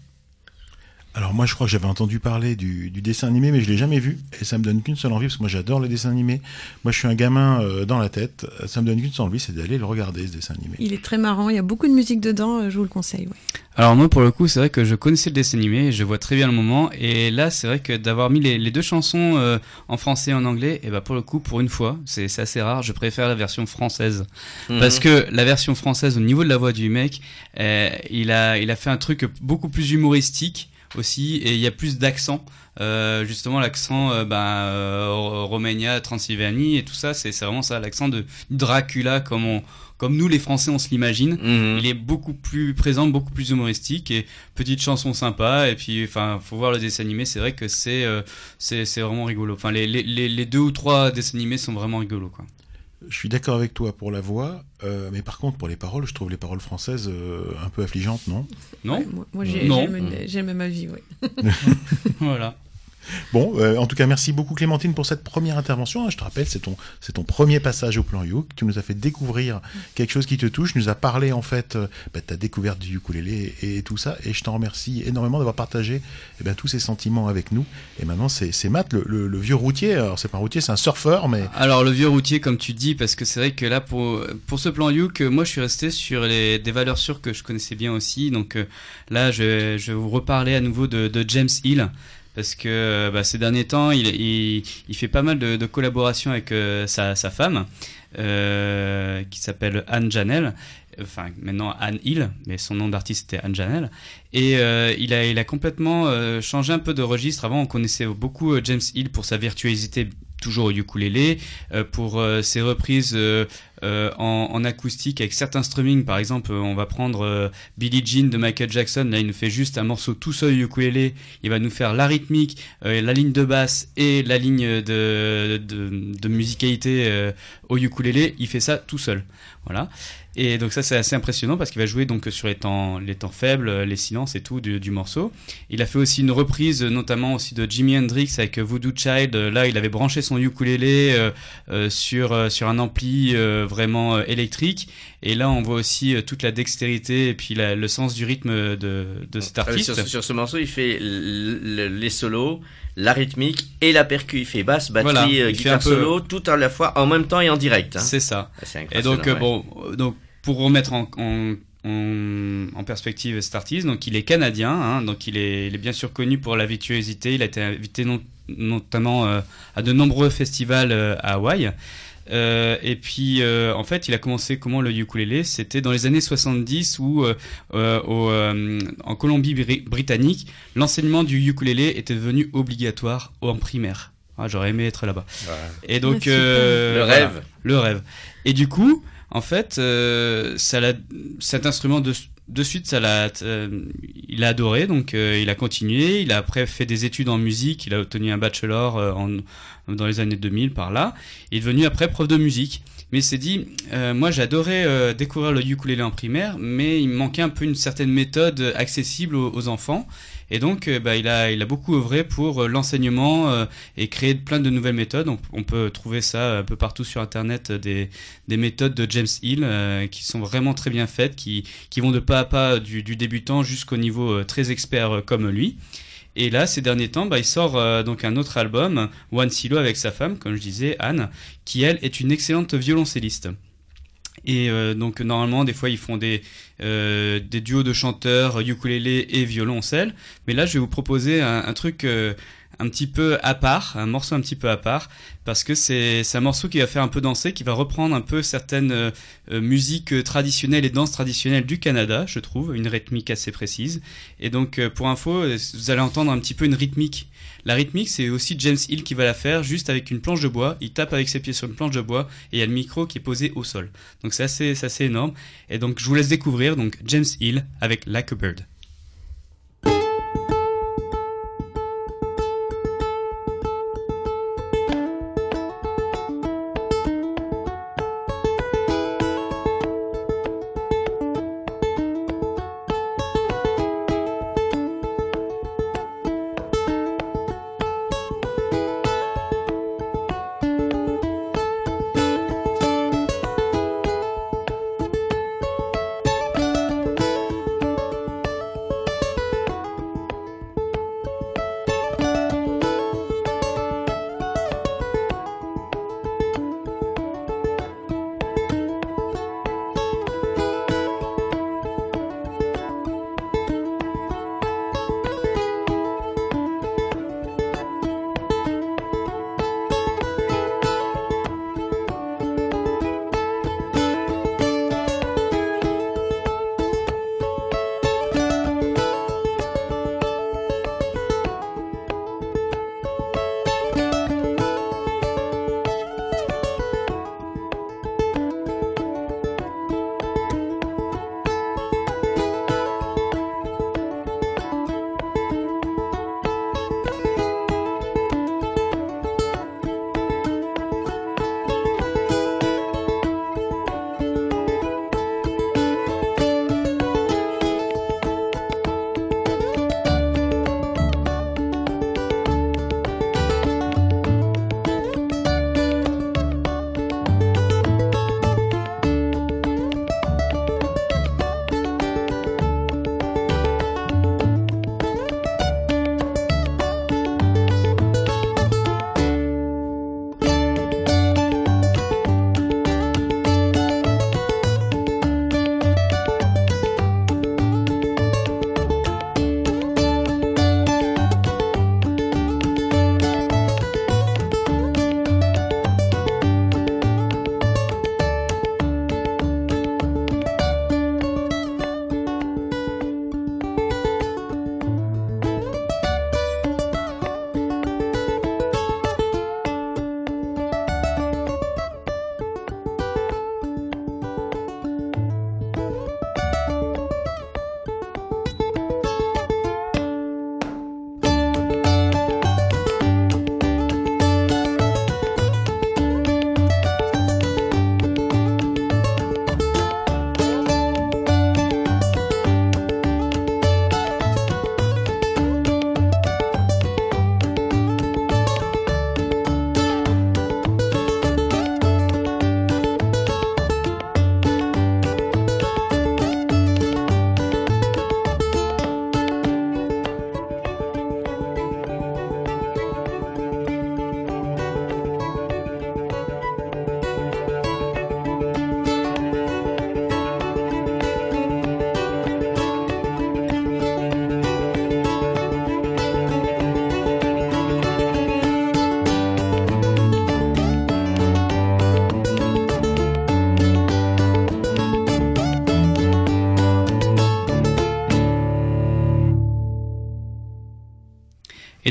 Alors moi je crois que j'avais entendu parler du, du dessin animé mais je l'ai jamais vu et ça me donne qu'une seule envie parce que moi j'adore les dessins animés. Moi je suis un gamin euh, dans la tête, ça me donne qu'une seule envie c'est d'aller le regarder ce dessin animé. Il est très marrant, il y a beaucoup de musique dedans, euh, je vous le conseille. ouais. Alors moi pour le coup c'est vrai que je connaissais le dessin animé, je vois très bien le moment et là c'est vrai que d'avoir mis les, les deux chansons euh, en français et en anglais, et bah pour le coup pour une fois c'est assez rare, je préfère la version française Mhm. parce que la version française au niveau de la voix du mec, euh, il a il a fait un truc beaucoup plus humoristique aussi, et il y a plus d'accent. Euh, justement, l'accent euh, ben, euh, Romagna, Transylvanie et tout ça, c'est vraiment ça, l'accent de Dracula comme on, comme nous les Français on se l'imagine. Mhm. Il est beaucoup plus présent, beaucoup plus humoristique et petite chanson sympa. Et puis, enfin, faut voir le dessin animé. C'est vrai que c'est euh, c'est c'est vraiment rigolo. Enfin, les, les, les deux ou trois dessins animés sont vraiment rigolos, quoi. Je suis d'accord avec toi pour la voix, euh, mais par contre pour les paroles, je trouve les paroles françaises euh, un peu affligeantes, non? Non Ouais, moi, moi, j'ai j'aime ma vie, oui. Voilà. Bon, euh, en tout cas, merci beaucoup Clémentine pour cette première intervention. Je te rappelle, c'est ton, c'est ton premier passage au plan Youk. Tu nous as fait découvrir quelque chose qui te touche. Tu nous as parlé en fait euh, bah, de ta découverte du ukulélé et, tout ça. Et je t'en remercie énormément d'avoir partagé eh ben, tous ces sentiments avec nous. Et maintenant, c'est, Matt, le, vieux routier. Alors, c'est pas un routier, c'est un surfeur, mais Alors le vieux routier comme tu dis parce que c'est vrai que là pour pour ce plan Youk moi je suis resté sur des valeurs sûres que je connaissais bien aussi donc euh, là je vais vous reparler à nouveau de James Hill parce que euh, bah, ces derniers temps il, fait pas mal de, collaborations avec euh, sa femme euh, qui s'appelle Anne Janelle. Enfin maintenant Anne Hill mais son nom d'artiste c'était Anne Janelle. Et il a il a complètement changé un peu de registre. Avant on connaissait beaucoup James Hill pour sa virtuosité toujours au ukulélé, pour ses reprises euh, en, en acoustique avec certains strumming. Par exemple, on va prendre euh, Billie Jean de Michael Jackson. Là, il nous fait juste un morceau tout seul ukulélé. Il va nous faire la rythmique, euh, la ligne de basse et la ligne de, de, de musicalité euh, au ukulélé. Il fait ça tout seul. Voilà. Et donc ça c'est assez impressionnant parce qu'il va jouer donc sur les temps les temps faibles, les silences et tout du, du morceau. Il a fait aussi une reprise notamment aussi de Jimi Hendrix avec Voodoo Child. Là il avait branché son ukulélé euh, euh, sur euh, sur un ampli euh, vraiment électrique. Et là on voit aussi toute la dextérité et puis la- le sens du rythme de de cet Euh, artiste. Sur, sur ce morceau, il fait les solos, la rythmique et la percu. Il fait basse, batterie, Voilà, euh, guitare peu- solo, tout à la fois, en même temps et en direct. hein. C'est ça. C'est Et donc, euh, ouais. bon, donc pour remettre en, en, en, en perspective cet artiste, donc il est canadien, hein, donc il est, il est bien sûr connu pour la virtuosité. Il a été invité non- notamment euh, à de nombreux festivals euh, à Hawaï. Euh, et puis, euh, en fait, il a commencé comment le ukulélé? C'était dans les années 70 où, euh, au, en Colombie-Britannique, l'enseignement du ukulélé était devenu obligatoire en primaire. Ah, J'aurais aimé être là-bas. Et donc, Ah, euh, Le voilà, rêve. le rêve. Et du coup, en fait, euh, ça cet instrument de, de suite, ça l'a, euh, il a adoré, donc euh, il a continué. Il a après fait des études en musique. Il a obtenu un bachelor euh, en, dans les années 2000 par là. Il est devenu après prof de musique. Mais il s'est dit, euh, moi j'adorais euh, découvrir le ukulélé en primaire, mais il me manquait un peu une certaine méthode accessible aux, aux enfants. Et donc, euh, bah, il a, beaucoup œuvré pour euh, l'enseignement euh, et créer plein de nouvelles méthodes. On, peut trouver ça un peu partout sur Internet, des, des méthodes de James Hill qui sont vraiment très bien faites, qui, vont de pas à pas du, débutant jusqu'au niveau très expert comme lui. Et là, ces derniers temps, bah, il sort donc un autre album, One Silo, avec sa femme, comme je disais, Anne, qui elle est une excellente violoncelliste. Et euh, donc normalement, des fois, ils font des, euh, des duos de chanteurs, ukulélé et violoncelle. Mais là, je vais vous proposer un, truc euh, un petit peu à part, un morceau un petit peu à part, parce que c'est un morceau qui va faire un peu danser, qui va reprendre un peu certaines euh, euh, musiques traditionnelles et danses traditionnelles du Canada, je trouve, une rythmique assez précise. Et donc, euh, pour info, vous allez entendre un petit peu une rythmique. La rythmique, c'est aussi James Hill qui va la faire, juste avec une planche de bois. Il tape avec ses pieds sur une planche de bois et il y a le micro qui est posé au sol. Donc c'est assez, assez énorme. Et donc je vous laisse découvrir donc James Hill avec Like a Bird.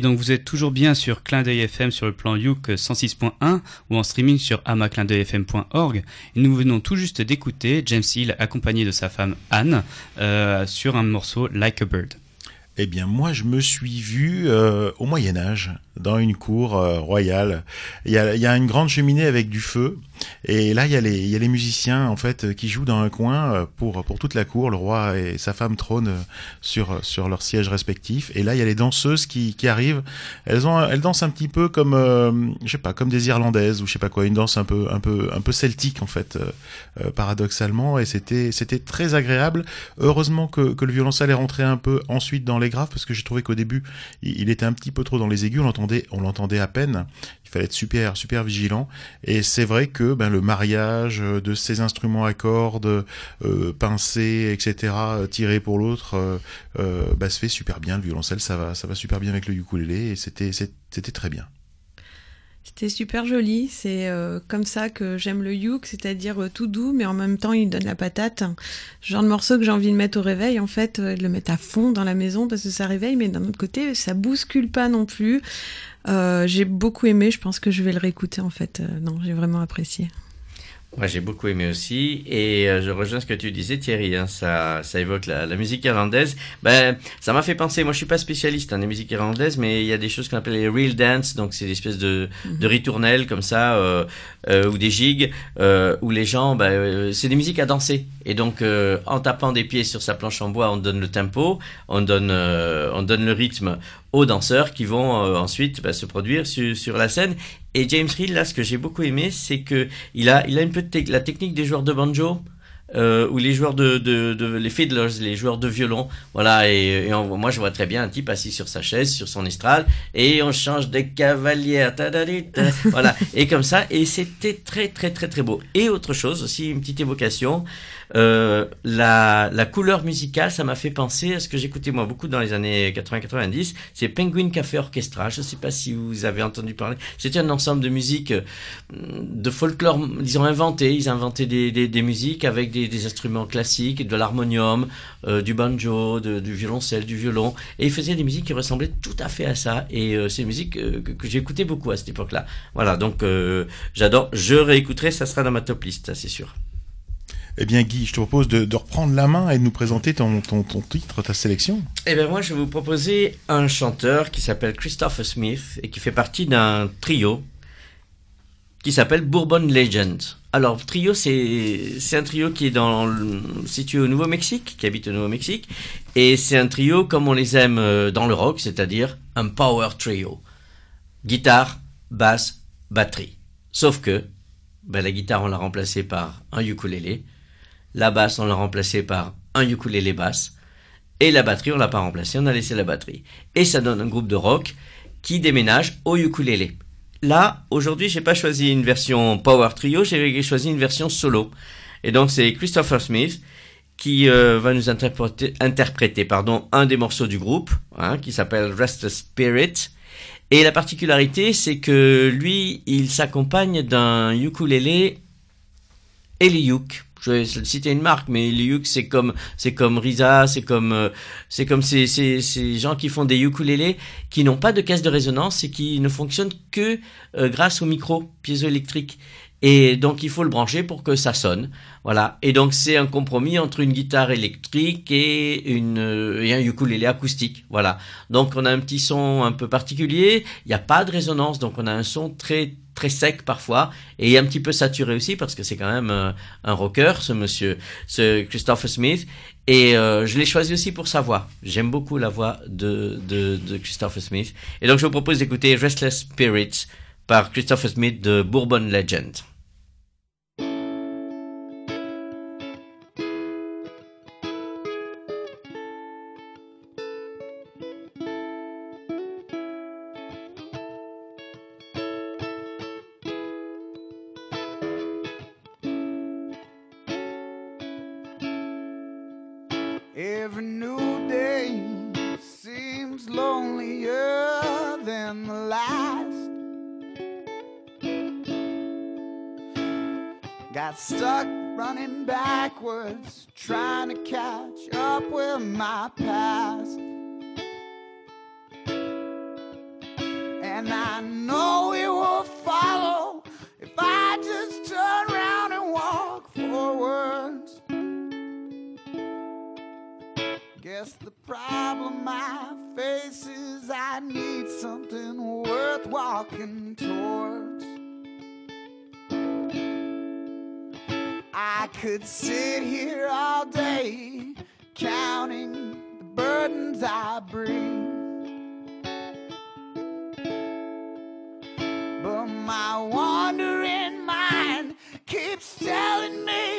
Et donc vous êtes toujours bien sur Clin FM sur le plan Youk 106.1 ou en streaming sur amaclindeuilfm.org. Nous venons tout juste d'écouter James Hill accompagné de sa femme Anne euh, sur un morceau Like a Bird. Eh bien, moi, je me suis vu euh, au Moyen Âge dans une cour euh, royale. Il y, a, une grande cheminée avec du feu, et là, il y a les, musiciens en fait qui jouent dans un coin euh, pour pour toute la cour. Le roi et sa femme trônent euh, sur sur leurs sièges respectifs, et là, il y a les danseuses qui qui arrivent. Elles ont, elles dansent un petit peu comme, je sais pas, comme des Irlandaises ou je sais pas quoi, une danse un peu un peu un peu celtique en fait, paradoxalement, et c'était c'était très agréable. Heureusement que que le violoncelle est rentré un peu ensuite dans les graves parce que j'ai trouvé qu'au début il, était un petit peu trop dans les aigus, on l'entendait à peine. Il fallait être super super vigilant et c'est vrai que ben, le mariage euh, de ces instruments à cordes, euh, pincés, etc., euh, tirés pour l'autre, euh, bah, se fait super bien. Le violoncelle, ça va, ça va super bien avec le ukulélé et c'était, c'était très bien. C'était super joli. C'est euh, comme ça que j'aime le youk, c'est-à-dire euh, tout doux, mais en même temps il donne la patate. Genre de morceau que j'ai envie de mettre au réveil, en fait, euh, de le mettre à fond dans la maison parce que ça réveille, mais d'un autre côté, ça bouscule pas non plus. J'ai beaucoup aimé. Je pense que je vais le réécouter en fait. Non, j'ai vraiment apprécié. Moi, j'ai beaucoup aimé aussi, et euh, je rejoins ce que tu disais, Thierry. Hein, ça, ça évoque la, la musique irlandaise. Ben, ça m'a fait penser. Moi, je suis pas spécialiste hein, des musiques irlandaises, mais il y a des choses qu'on appelle les real dance, donc c'est des espèces de, de ritournelles comme ça, euh, euh, ou des gigs, euh, où les gens, ben, euh, c'est des musiques à danser. Et donc, euh, en tapant des pieds sur sa planche en bois, on donne le tempo, on donne, euh, on donne le rythme aux danseurs qui vont euh, ensuite ben, se produire sur, sur la scène. Et James Hill, là, ce que j'ai beaucoup aimé, c'est que il a, il a une tec- la technique des joueurs de banjo. Euh, ou les joueurs de, de, de les fiddlers, les joueurs de violon, voilà. Et, et on- moi, je vois très bien un type assis sur sa chaise, sur son estrade, et on change de cavalière, voilà. Et comme ça, et c'était très très très très beau. Et autre chose aussi, une petite évocation, euh, la, la couleur musicale, ça m'a fait penser à ce que j'écoutais moi beaucoup dans les années 80-90. C'est Penguin Café Orchestra. Je ne sais pas si vous avez entendu parler. C'était un ensemble de musique, euh, de folklore. Ils ont inventé, ils inventaient des, des, des musiques avec des, des instruments classiques, de l'harmonium, euh, du banjo, du violoncelle, du violon. Et ils faisaient des musiques qui ressemblaient tout à fait à ça. Et c'est une musique que, j'écoutais beaucoup à cette époque-là. Voilà, donc j'adore. Je réécouterai, ça sera dans ma top list, ça c'est sûr. Eh bien, Guy, je te propose de, reprendre la main et de nous présenter ton, titre, ta sélection. Eh bien moi je vais vous proposer un chanteur qui s'appelle Christopher Smith et qui fait partie d'un trio qui s'appelle Bourbon Legend. Alors trio c'est un trio qui est dans situé au Nouveau-Mexique, qui habite au Nouveau-Mexique et c'est un trio comme on les aime euh, dans le rock, c'est-à-dire un power trio. Guitare, basse, batterie. Sauf que ben, la guitare on l'a remplacée par un ukulélé, la basse on l'a remplacée par un ukulélé basse et la batterie, on l'a pas remplacée, on a laissé la batterie. Et ça donne un groupe de rock qui déménage au ukulélé. Là, aujourd'hui, j'ai pas choisi une version power trio, j'ai choisi une version solo. Et donc, c'est Christopher Smith qui euh, va nous interpréter, pardon, un des morceaux du groupe, hein, qui s'appelle Restless Spirit. Et la particularité, c'est que lui, il s'accompagne d'un ukulélé Eliuk. Je vais citer une marque, mais Eliuk, c'est comme, c'est comme Risa, c'est comme, euh, c'est comme ces, ces, ces gens qui font des ukulélés qui n'ont pas de caisse de résonance et qui ne fonctionnent que euh, grâce au micro piézoélectrique. Et donc il faut le brancher pour que ça sonne. Voilà. Et donc c'est un compromis entre une guitare électrique et une euh, et un ukulélé acoustique. Voilà. Donc on a un petit son un peu particulier. Il n'y a pas de résonance, donc on a un son très très sec parfois et un petit peu saturé aussi parce que c'est quand même euh, un rocker ce monsieur, ce Christopher Smith. Et euh, je l'ai choisi aussi pour sa voix. J'aime beaucoup la voix de, de, de Christopher Smith. Et donc je vous propose d'écouter Restless Spirits par Christopher Smith de Bourbon Legend. My wandering mind keeps telling me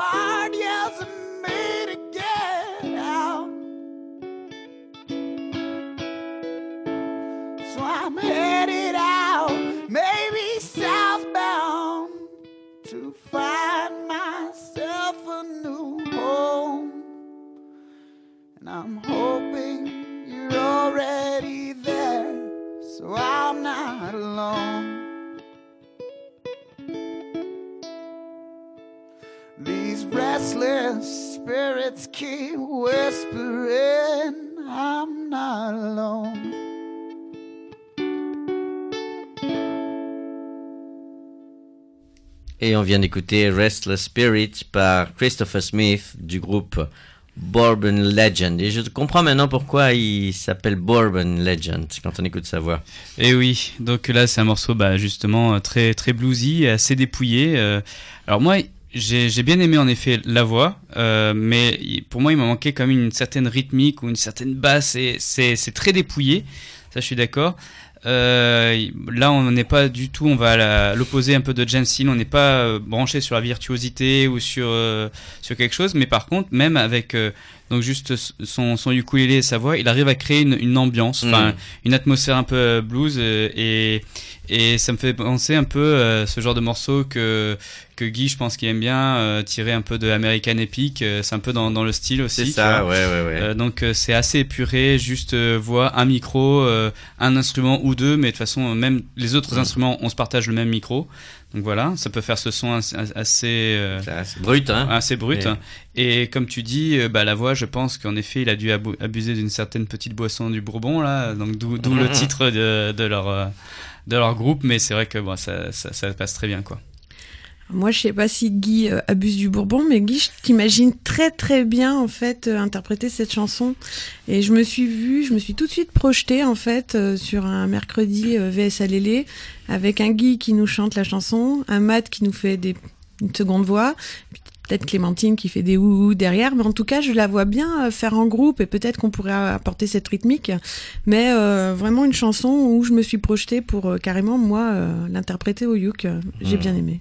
hard, yes, keep whispering, I'm not alone. Et on vient d'écouter Restless Spirit par Christopher Smith du groupe Bourbon Legend. Et je comprends maintenant pourquoi il s'appelle Bourbon Legend quand on écoute sa voix. Et oui, donc là c'est un morceau bah, justement euh, très très bluesy, assez dépouillé. euh. Alors moi j'ai j'ai bien aimé en effet la voix, euh, mais pour moi il m'a manqué quand même une certaine rythmique ou une certaine basse. Et c'est très dépouillé, ça je suis d'accord. Euh, là on n'est pas du tout, on va l'opposé un peu de James on n'est pas euh, branché sur la virtuosité ou sur euh, sur quelque chose, mais par contre même avec euh, donc juste son, son ukulélé et sa voix, il arrive à créer une, une ambiance, enfin Mm. une atmosphère un peu euh, blues euh, et et ça me fait penser un peu euh, ce genre de morceau que que Guy, je pense qu'il aime bien euh, tirer un peu de American Epic, euh, c'est un peu dans dans le style aussi. C'est ça, vois. ouais, ouais, ouais. Euh, donc euh, c'est assez épuré, juste euh, voix, un micro, euh, un instrument ou deux, mais de toute façon même les autres Mm. instruments, on se partage le même micro. Donc voilà, ça peut faire ce son assez, assez euh, assez brut, hein. assez brut. Et- Et comme tu dis, euh, bah la voix, je pense qu'en effet, il a dû abuser d'une certaine petite boisson du Bourbon là, donc d'où d'où le titre de, de leur euh, de leur groupe, mais c'est vrai que bon, ça, ça, ça passe très bien quoi. Moi, je sais pas si Guy euh, abuse du Bourbon, mais Guy, je t'imagine très très bien en fait euh, interpréter cette chanson. Et je me suis vue, je me suis tout de suite projetée en fait euh, sur un mercredi VS Alélé avec un Guy qui nous chante la chanson, un Matt qui nous fait des une seconde voix, peut-être Clémentine qui fait des ouh derrière, mais en tout cas, je la vois bien faire en groupe et peut-être qu'on pourrait apporter cette rythmique. Mais euh, vraiment une chanson où je me suis projetée pour euh, carrément moi euh, l'interpréter au. Euh, J'ai Mm. bien aimé.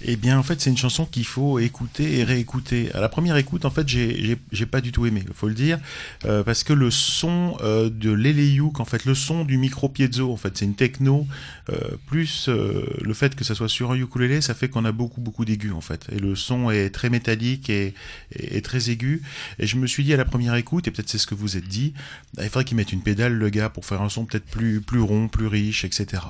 Eh bien, en fait, c'est une chanson qu'il faut écouter et réécouter. À la première écoute, en fait, j'ai pas du tout aimé, faut le dire, euh, parce que le son euh, de l'Eleyouk, en fait, le son du micro piezo, en fait, c'est une techno, euh, plus euh, le fait que ça soit sur un ukulélé, ça fait qu'on a beaucoup, beaucoup d'aigus, en fait. Et le son est très métallique et, et- très aigu. Et je me suis dit à la première écoute, et peut-être c'est ce que vous êtes dit, bah, il faudrait qu'il mette une pédale, le gars, pour faire un son peut-être plus, plus rond, plus riche, etc.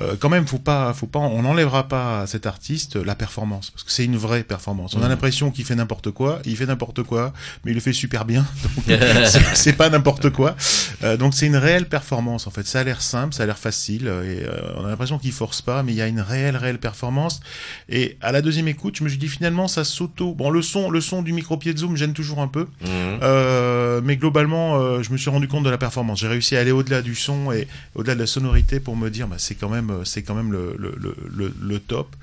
Euh, quand même, faut pas, faut pas, on n'enlèvera pas cet artiste la performance, parce que c'est une vraie performance. On a l'impression qu'il fait n'importe quoi, il fait n'importe quoi, mais il le fait super bien. C'est- pas n'importe quoi. Euh, donc c'est une réelle performance en fait. Ça a l'air simple, ça a l'air facile, euh, et euh, on a l'impression qu'il force pas, mais il y a une réelle, réelle performance. Et à la deuxième écoute, je me suis dit finalement ça s'auto. Bon, le son, le son du micro pied de zoom gêne toujours un peu. Euh, mais globalement, je me suis rendu compte de la performance. J'ai réussi à aller au-delà du son et au-delà de la sonorité pour me dire, bah, c'est quand même, c'est quand même le, le, le top.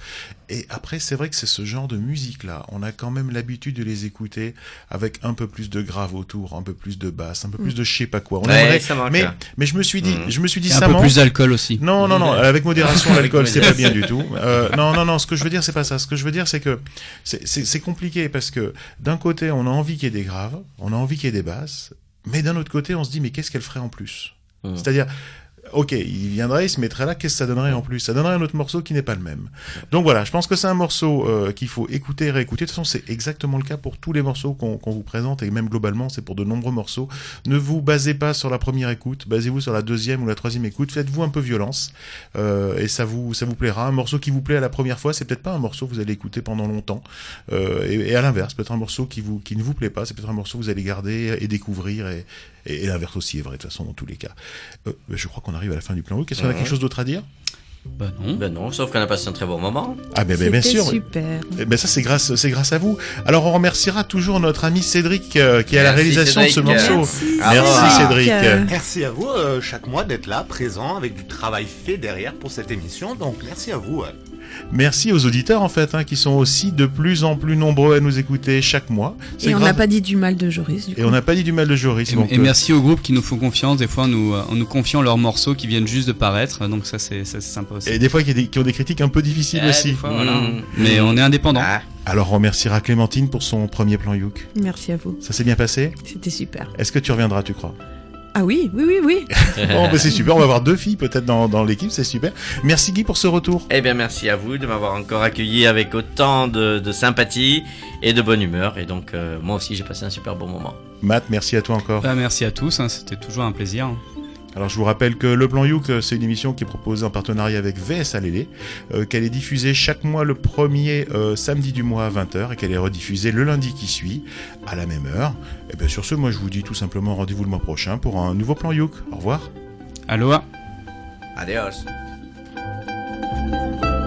Et après, c'est vrai que c'est ce genre de musique-là. On a quand même l'habitude de les écouter avec un peu plus de grave autour, un peu plus de basse, un peu plus de je sais pas quoi. On Ouais, aimerait- ça manque, mais, hein. mais je me suis dit, Mhm. je me suis dit, Et ça un peu plus d'alcool aussi. Non, non, non, avec modération, l'alcool, c'est pas bien du tout. Euh, non, non, non, ce que je veux dire, c'est pas ça. Ce que je veux dire, c'est que c'est- c'est c'est compliqué parce que d'un côté, on a envie qu'il y ait des graves, on a envie qu'il y ait des basses, mais d'un autre côté, on se dit, mais qu'est-ce qu'elle ferait en plus? Mhm. C'est-à-dire, ok, il viendrait, il se mettrait là, qu'est-ce que ça donnerait en plus? Ça donnerait un autre morceau qui n'est pas le même. Donc voilà, je pense que c'est un morceau euh, qu'il faut écouter et réécouter. De toute façon, c'est exactement le cas pour tous les morceaux qu'on vous présente, et même globalement, c'est pour de nombreux morceaux. Ne vous basez pas sur la première écoute, basez-vous sur la deuxième ou la troisième écoute, faites-vous un peu violence, euh, et ça vous, ça vous plaira. Un morceau qui vous plaît à la première fois, c'est peut-être pas un morceau que vous allez écouter pendant longtemps, euh, et, à l'inverse, peut-être un morceau qui, vous, qui ne vous plaît pas, c'est peut-être un morceau que vous allez garder et découvrir, et, et l'inverse aussi est vrai, de toute façon, dans tous les cas. Euh, je crois qu'on arrive à la fin du plan. Est-ce qu'on a quelque chose d'autre à dire? Bah non. Ben non, sauf qu'on a passé un très bon moment. Ah ben, ben, bien sûr. super. Eh ben ça c'est grâce c'est grâce à vous. Alors on remerciera toujours notre ami Cédric euh, qui est à la réalisation de ce Cédric. morceau. Merci, Merci Cédric. Cédric. Merci à vous euh, chaque mois d'être là, présent, avec du travail fait derrière pour cette émission. Donc merci à vous. ouais. Merci aux auditeurs en fait hein, qui sont aussi de plus en plus nombreux à nous écouter chaque mois. Et on n'a pas dit du mal de Joris. Du coup. et on n'a pas dit du mal de Joris. Et, donc, et euh, merci aux groupes qui nous font confiance, des fois en nous, en nous confiant leurs morceaux qui viennent juste de paraître, donc ça c'est sympa aussi. et des fois qui, qui ont des critiques un peu difficiles Eh, aussi. des fois, voilà. Mmh. Mais on est indépendant. Ah, Alors on remerciera Clémentine pour son premier plan Youk. Merci à vous. Ça s'est bien passé? C'était super. Est-ce que tu reviendras tu crois? Ah oui, oui, oui, oui. Bon c'est super, on va avoir deux filles peut-être dans, dans l'équipe, c'est super. Merci Guy pour ce retour. Eh bien, merci à vous de m'avoir encore accueilli avec autant de, de sympathie et de bonne humeur. Et donc, euh, moi aussi, j'ai passé un super bon moment. Matt, merci à toi encore. Bah, merci à tous, hein, c'était toujours un plaisir. Alors je vous rappelle que Le Plan Youk, euh, c'est une émission qui est proposée en partenariat avec VS Alélé, euh, qu'elle est diffusée chaque mois le premier euh, samedi du mois à 20h et qu'elle est rediffusée le lundi qui suit à la même heure. Et bien sur ce, moi je vous dis tout simplement rendez-vous le mois prochain pour un nouveau Plan Youk. Au revoir. Aloha Adios. Thank